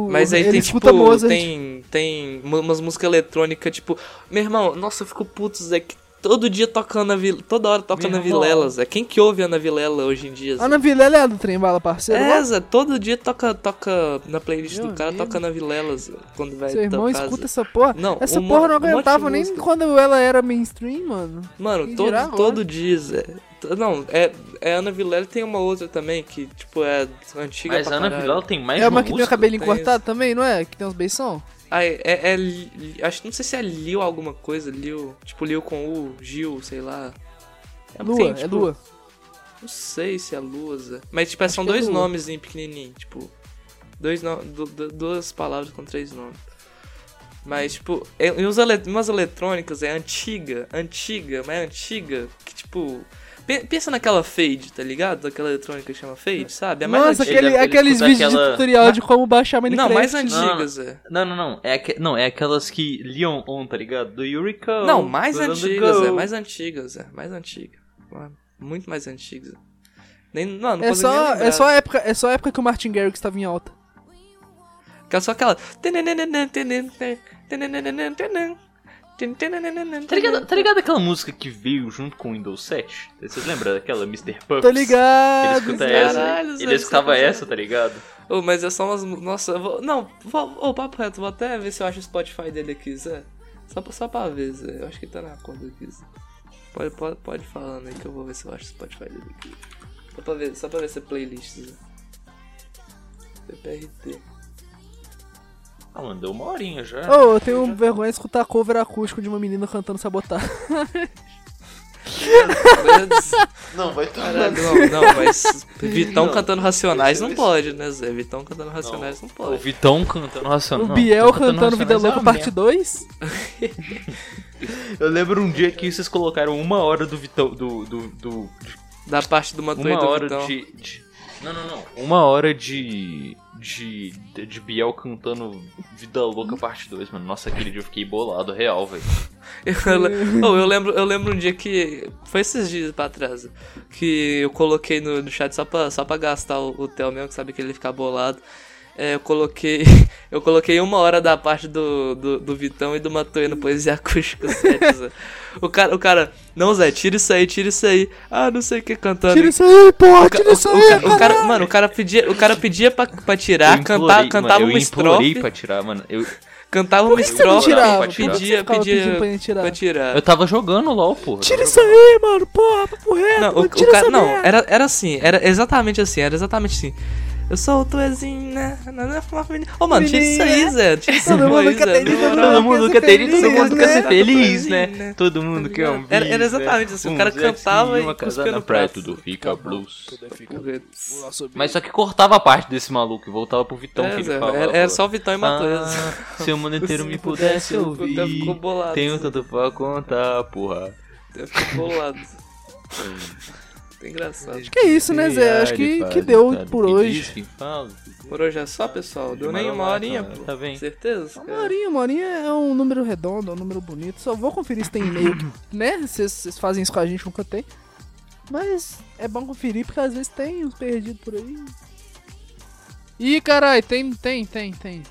Mas aí
ele
tem tipo.
Mozart.
Tem, tem umas músicas eletrônicas, tipo. Meu irmão, nossa, eu fico puto, Zé. Que todo dia tocando a Vilela. Toda hora tocando a Vilela, Zé. Quem que ouve a Ana Vilela hoje em dia, Zé?
Ana Vilela é a do Trem Bala Parceiro?
É? Zé, todo dia toca, toca na playlist
Meu
do cara,
amigo.
toca na Vilela, Zé, quando vai
Seu irmão
tocar,
escuta
Zé.
essa porra?
Não,
essa
um
porra não
um
aguentava nem
música.
quando ela era mainstream, mano.
Mano,
Quem
todo,
agora?
todo dia, Zé. Não, é, é Ana Vilela e tem uma outra também que, tipo, é antiga
Mas Ana. Vilela tem mais
é
uma
uma que tem o
música?
cabelinho
Tem
cortado também, não é? Que tem uns beição?
Ah, é, é, é Acho não sei se é Lil alguma coisa, Lil. Tipo, Lil com U, Gil, sei lá. É,
Lua,
tem,
é
tipo,
Lua.
Não sei se é Zé. Mas, tipo, são
que é
dois
Lua.
nomes em pequenininho, tipo. Dois no... du- du- duas palavras com três nomes. Mas, tipo, é- e ele... umas eletrônicas é antiga, antiga, mas é antiga, que, tipo. Pe- Pensa naquela fade, tá ligado? Aquela eletrônica que chama fade, sabe? É mais
Nossa,
antiga.
aquele,
ele
aqueles
escuta
vídeos de
aquela-
tutorial de como baixar Minecraft.
Não, mais
Não,
antigas, Zé.
Não, não, não. É, aque- não, é aquelas que Leon On, tá ligado? Do Eureka.
Não, mais antigas, é mais antigas, é mais antiga. Muito mais antigas. Nem, não, não
É só, é, só a época, é só a época que o Martin Garrix estava em alta.
Que é só aquela.
Tá ligado, tá ligado aquela música que veio junto com o Windows 7? Vocês lembram daquela Mr. Pups?
Tô ligado.
Ele escuta essa. Ele escutava
tá
essa, tá ligado?
Ô, mas é só umas. Nossa, eu vou. Não, vou, ô, papo reto, vou até ver se eu acho o Spotify dele aqui, Zé. Só, pra- só pra ver, Zé. Eu acho que tá na conta aqui, Zé. Pode, pode, pode falando aí que eu vou ver se eu acho o Spotify dele aqui. Só pra ver, só pra ver se é playlist, Zé. PPRT.
Ah, mano, deu uma horinha já.
Ô, eu tenho vergonha de escutar cover acústico de uma menina cantando sabotar.
Não, vai
Caralho, não, não, mas Vitão
Não.
cantando Racionais não pode, né, Zé? Vitão cantando Racionais não,
O
pode.
Vitão cantando Racional.
O
não,
Biel
Vitão
cantando Vida
Racionais é
Louca
uma
parte
merda.
2.
Eu lembro um dia que vocês colocaram uma hora do Vitão. Do. do, do
Da parte do Matuê
uma
do
hora
Vitão.
de, de- Não, não, não. Uma hora de. De, de Biel cantando Vida Louca parte 2, mano. Nossa, aquele dia eu fiquei bolado, real, velho.
Eu, eu lembro, eu lembro um dia que. Foi esses dias pra trás. Que eu coloquei no, no chat só pra, só pra gastar o, o Theo mesmo, que sabe que ele fica bolado. É, eu coloquei. Eu coloquei uma hora da parte do, do, do Vitão e do Matuê no Poesia Acústica 7, Zé. O cara, o cara, não, Zé, tira isso aí, tira isso aí. Ah, não sei o que cantando.
Tira isso aí, porra,
O
tira isso
o- o
aí,
ca- o cara, mano, o cara pedia, o cara pedia pra, pra tirar,
Eu
cantar,
implorei,
cantava
mano,
uma
eu implorei
estrofe,
pra tirar, mano. Eu,
cantava uma estrofe,
tirava?
pedia, pedia
pedindo pra tirar?
pra tirar.
eu tava jogando LOL, porra.
Tira isso aí, mano, porra, papo reto,
Não, o, o cara,
essa
não, era, era assim, era exatamente assim, era exatamente assim. Eu sou o Tuezinho, né? É. Ô, mano, tira isso aí. Zé. Tira isso
Todo
aí,
mundo quer
Zé.
ter.
Todo mundo quer ter todo mundo quer ser
né?
feliz,
Né?
né? Todo mundo quer um
Era- era
bis,
exatamente
né?
assim, o cara cantava e cuspia
na
no
praia,
prato.
tudo fica blues. Mas só que cortava a parte desse maluco e voltava pro Vitão
É,
que ele falava.
era, era só o Vitão e.
Ah, se o mundo inteiro me pudesse
ficou
ouvir,
bolado.
tenho tanto pra contar, porra.
Eu fico Tá engraçado.
Que isso, né, Zé? Acho que, que deu por hoje.
Por hoje é só, pessoal. Deu nem uma horinha, pô.
Tá bem.
Certeza?
Uma horinha, uma horinha é um número redondo, é um número bonito. Só vou conferir se tem e-mail, né? Vocês vocês fazem isso com a gente, nunca tem. Mas é bom conferir, porque às vezes tem uns perdidos por aí. Ih, carai, tem, tem, tem, tem.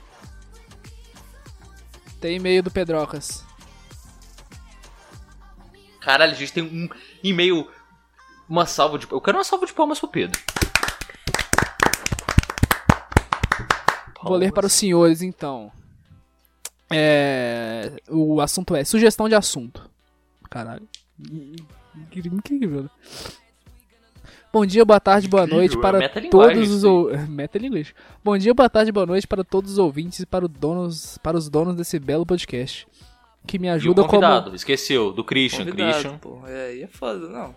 Tem e-mail do Pedrocas.
Caralho, a gente tem um e-mail. Uma salva de. Eu quero uma salva de palmas pro Pedro.
Vou ler para os senhores, então. É... O assunto é sugestão de assunto. Caralho. Incrível. né? Bom dia, boa tarde, boa
Incrível,
noite
é
para todos os ou... metalinguagem. Bom dia, boa tarde, boa noite para todos os ouvintes e para, o donos... para os donos desse belo podcast que me
E o
ajuda como
convidado, esqueceu, do Christian.
Convidado,
Christian.
pô. É, aí é foda, não.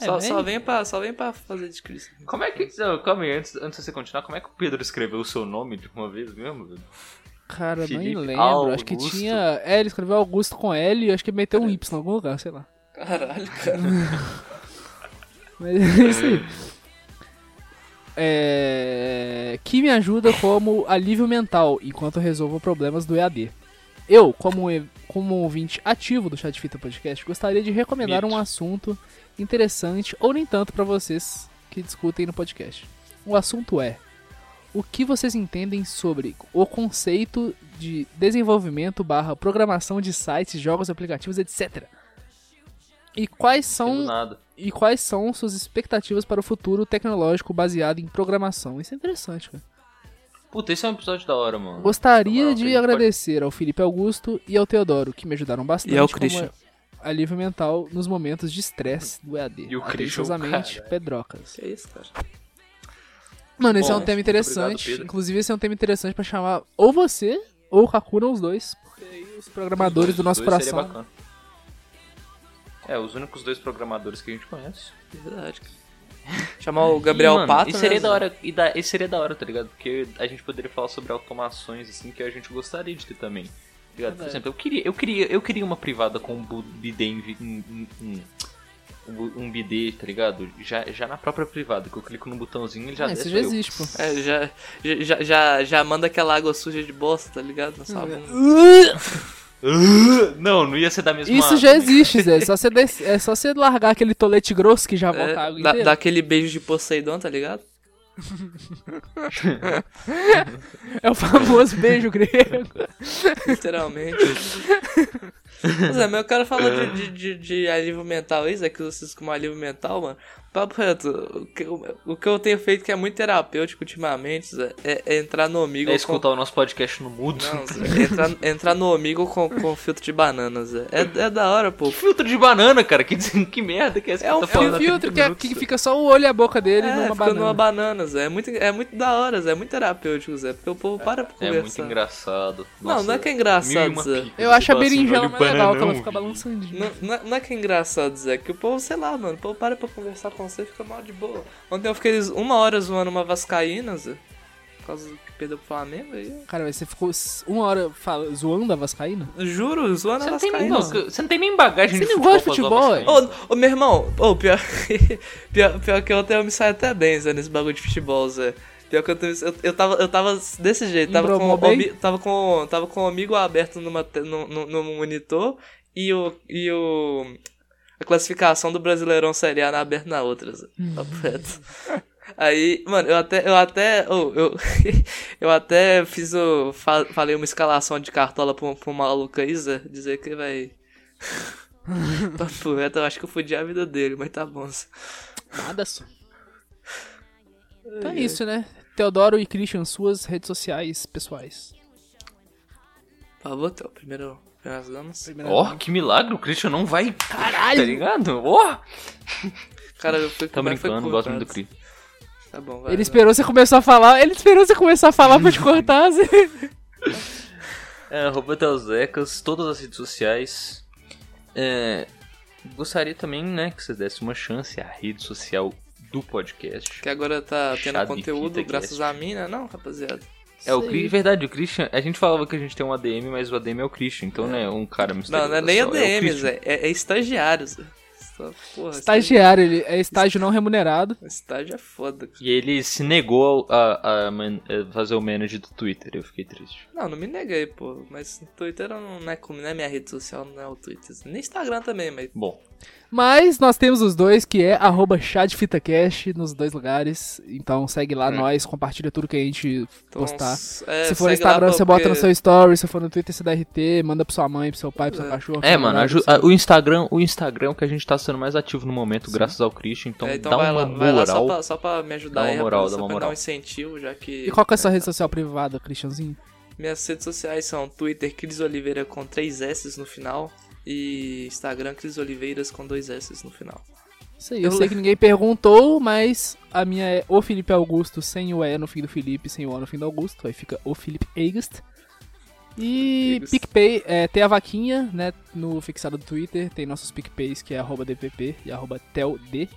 É,
só, só, vem pra, só vem pra fazer de Cristo.
Como é que. Não, calma aí, antes, antes de você continuar, como é que o Pedro escreveu o seu nome de uma vez mesmo? velho?
Cara, nem
Felipe
lembro. Acho que
Augusto.
tinha. É, ele escreveu Augusto com L e acho que meteu um Y em algum lugar, sei lá.
Caralho, cara.
Mas é isso aí. É... Que me ajuda como alívio mental enquanto resolvo problemas do EAD. Eu, como, como ouvinte ativo do Chat Fita Podcast, gostaria de recomendar
Mito.
um assunto interessante ou nem tanto para vocês que discutem no podcast. O assunto é: o que vocês entendem sobre o conceito de desenvolvimento barra programação de sites, jogos, aplicativos, etc. E quais são e quais são suas expectativas para o futuro tecnológico baseado em programação? Isso é interessante, cara.
Puta, esse é um episódio da hora, mano.
Gostaria
moral,
de agradecer ao Felipe Augusto e ao Teodoro, que me ajudaram bastante
E ao
como
Christian.
alívio mental nos momentos de estresse do EAD.
E o Christian.
Pedrocas.
Que isso, cara.
Mano, esse é
Bom,
um tema interessante.
obrigado.
Inclusive, esse é um tema interessante pra chamar ou você ou o Kakuna, os dois. Porque aí os programadores do nosso
Os dois seria
coração.
É, os únicos dois programadores que a gente conhece.
Verdade, cara. Chamar o Gabriel
E, mano,
Pato,
Isso
né,
seria
Zé?
da hora, e da, isso seria da hora, tá ligado? Porque a gente poderia falar sobre automações, assim, que a gente gostaria de ter também. tá ligado? Por
Verdade.
exemplo, eu queria, eu queria, eu queria uma privada com um bidê em vi- um, um, bidê, tá ligado? Já, já na própria privada, que eu clico no botãozinho e ele já
Ah,
desce.
isso já
eu-
existe, pô.
É, já, já, já, já manda aquela água suja de bosta, tá ligado? Na sua bunda.
Não, não ia ser da mesma
Isso já
água,
existe, Zé. É só você des- É só você largar aquele tolete grosso que já volta a
É,
água
dá,
inteira.
dá aquele beijo de Poseidon, tá ligado?
É o famoso beijo grego.
Literalmente. Mas é, mas eu quero falar de, de, de, de alívio mental aí, Zé, que vocês como alívio mental, mano. Papo reto, o que, eu- o que eu tenho feito que é muito terapêutico ultimamente, Zé, é, é entrar no amigo
É
com...
escutar o nosso podcast no mudo.
Não, Zé, entrar, entrar no amigo com, com filtro de banana, Zé. É, é da hora, pô.
Filtro de banana, cara. Que, que merda que é essa
É
que
um
tá
É filtro
30
que, é- que fica só o olho e a boca dele
É,
numa
fica
banana.
numa banana, Zé. É muito, é muito da hora, Zé. É muito terapêutico, Zé. Porque o povo para pra
É muito
conversar.
engraçado.
Não,
Nossa,
não é que é engraçado, Zé.
Eu acho a
assim,
berinjela
olha
legal, que ela
bananão,
fica balançandinha.
Não, não, é- não é que é engraçado, Zé, que o povo, sei lá, mano, o povo para pra conversar com você e fica mal de boa. Ontem eu fiquei uma hora zoando uma vascaína, Zé, por causa do que perdeu pro Flamengo aí.
Cara, mas você ficou uma hora fala- zoando a Vascaína?
Juro, zoando
Você
a
não, tem
vascaína.
não, você não tem nem bagagem
Você
de
não gosta de futebol.
Ô, ô, meu irmão, ô, pior, pior, pior que ontem eu me saí até bem, Zé, nesse bagulho de futebol, Zé. Pior que eu, eu, eu, tava, eu tava desse jeito, tava com, tava, com, tava com o amigo aberto numa, no, no, no monitor e o, e o. A classificação do Brasileirão Série A na aberta na outra, Zé. Papo reto. Aí, mano, eu até, eu até, ô, eu, eu até fiz o, fa- falei uma escalação de cartola pra um, pra um maluco aí, Zé, dizer que vai... Papo reto, eu acho que eu fudi a vida dele, mas tá bom, Zé.
Nada só. Então é isso, né? Teodoro e Christian, suas redes sociais pessoais.
Por favor, Theo, primeiro, primeiras damas.
Ó, que milagre, o Christian não vai.
Caralho!
Tá ligado? Ó!
Cara, eu fui
Tá
foi
brincando, gosto muito do. Christian.
Tá bom, vai.
Ele
vai.
esperou você começar a falar. Ele esperou você começar a falar pra te cortar. Zé.
É, arroba Telzecas, todas as redes sociais. É, gostaria também, né, que você desse uma chance à rede social do podcast.
Que agora tá tendo
Chave
conteúdo graças a mim, né? Não, rapaziada.
É, o
aí.
verdade, o Christian. A gente falava que a gente tem um ADM, mas o ADM é o Christian, então não é um cara misterioso.
Não, não é nem
o
ADM,
Christian.
Zé. É, é estagiário, Zé. Porra,
Estagiário, ele é estágio não remunerado.
Estágio é foda. cara.
E ele se negou a, a a fazer o manager do Twitter, eu fiquei triste.
Não, não me neguei, pô. Mas o Twitter não é, como, não é minha rede social, não é o Twitter. Nem Instagram também, mas.
Bom,
Mas nós temos os dois, que é arroba chadfitacast nos dois lugares. Então segue lá nós, compartilha tudo que a gente
Então,
postar.
é,
se for no Instagram, você bota no
porque-
seu story. Se for no Twitter, você dá RT. Manda pra sua mãe, pro seu pai, pro seu
É.
cachorro.
é, mano, a- o Instagram, o Instagram é que a gente tá sendo mais ativo no momento, graças ao Christian, então,
É, então
dá
vai,
uma
lá, vai lá só
moral.
pra, só pra me ajudar
Dá uma
aí,
moral,
rapaz,
dá
só
uma
pra
moral.
dar um incentivo, já que...
E qual que é a sua rede social privada, Christianzinho?
Minhas redes sociais são Twitter Cris Oliveira com três S no final e Instagram Cris Oliveiras com dois S no final.
Isso aí, eu,
Eu
sei
le-
que ninguém perguntou, mas a minha é o Felipe Augusto, sem o E no fim do Felipe, sem o O no fim do Augusto. Aí fica o Felipe August. E
August.
PicPay, é, tem a vaquinha, né, no fixado do Twitter, tem nossos PicPays, que é arroba DPP e arroba TelD.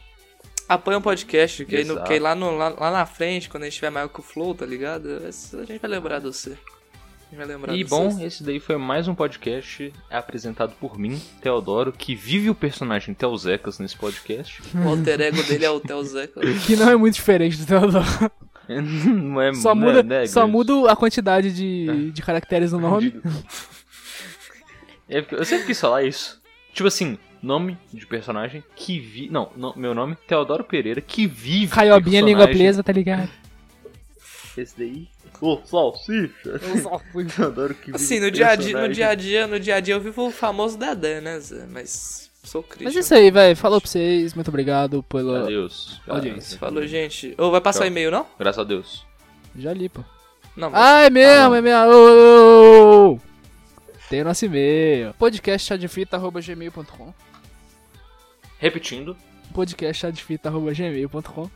Apoia um podcast, que, aí, no, que aí lá, no, lá, lá na frente, quando a gente tiver maior que o Flow, tá ligado? A gente vai lembrar de você. Vai lembrar
E bom, esse daí foi mais um podcast apresentado por mim, Teodoro, que vive o personagem Telzecas nesse podcast.
O alter ego dele é o Theo Zeca.
Que não é muito diferente do Teodoro.
não é,
Só
não
muda,
é, né,
só muda a quantidade de, de caracteres no nome.
É eu sempre quis falar isso. Tipo assim, nome de personagem que vi. Não, não, meu nome, Teodoro Pereira, que vive.
Raiobinha, língua presa, tá ligado?
Esse daí. Ô, salsicha! Teodoro que vive
Assim, no dia, a dia, no dia a dia, no dia a dia eu vivo o famoso Dedé, né, Zé? Mas sou
Mas
crítico.
isso aí, velho. Falou pra vocês. Muito obrigado pela
Adeus.
audiência.
Falou, gente. Ô, vai passar
Tchau.
e-mail, não?
Graças a Deus.
Já li, pô.
Não, mas...
Ah, é mesmo,
Ah,
é mesmo. Ô, ô, ô. Tem o nosso e-mail. podcastchadfita.gmail.com
Repetindo.
podcastchadfita.gmail.com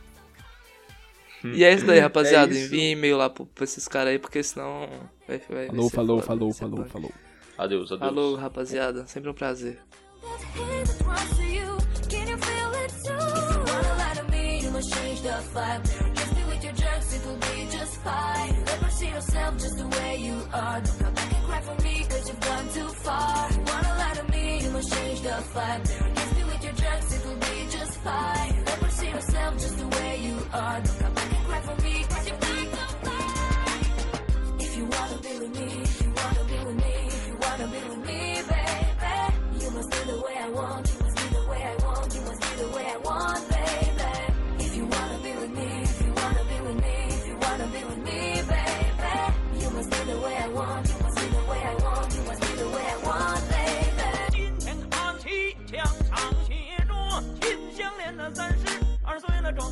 E é isso daí, rapaziada.
É isso.
Envie e-mail lá pro- pra esses caras aí, porque senão vai, vai, vai
Falou,
ser
falou,
foda,
falou,
vai
falou,
foda.
falou.
Adeus, adeus.
Falou, rapaziada. Sempre um prazer.
Can you feel it too?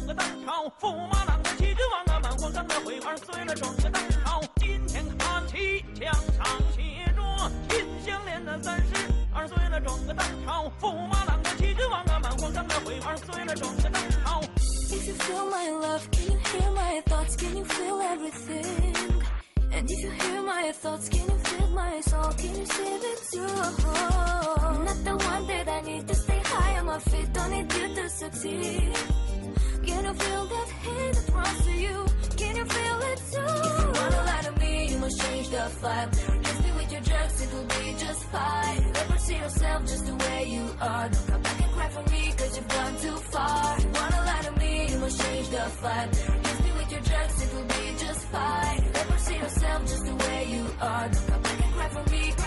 个当朝，驸马郎的齐君王啊，满皇上的会儿碎了个当朝。今天看齐墙上写着金项链
的三十二碎
了整个当朝，驸马郎的齐君王啊，满皇上的会儿碎了个当朝。
If you feel my love, can you hear my thoughts? Can you feel everything? And if you hear my thoughts, can you feel my soul? Can you save it too I'm not the one that I need to stay high on my feet. Don't need you to succeed. Can you feel that hate that runs to you? Can you feel it too? If you wanna lie to me, you must change the vibe. Kiss me with your drugs, it'll be just fine. Never see yourself just the way you are. Don't come back and cry for me, cause you've gone too far. If you wanna lie to me, you must change the vibe. Kiss me with your drugs, it'll be just fine. Never see yourself just the way you are. Don't come back and cry for me.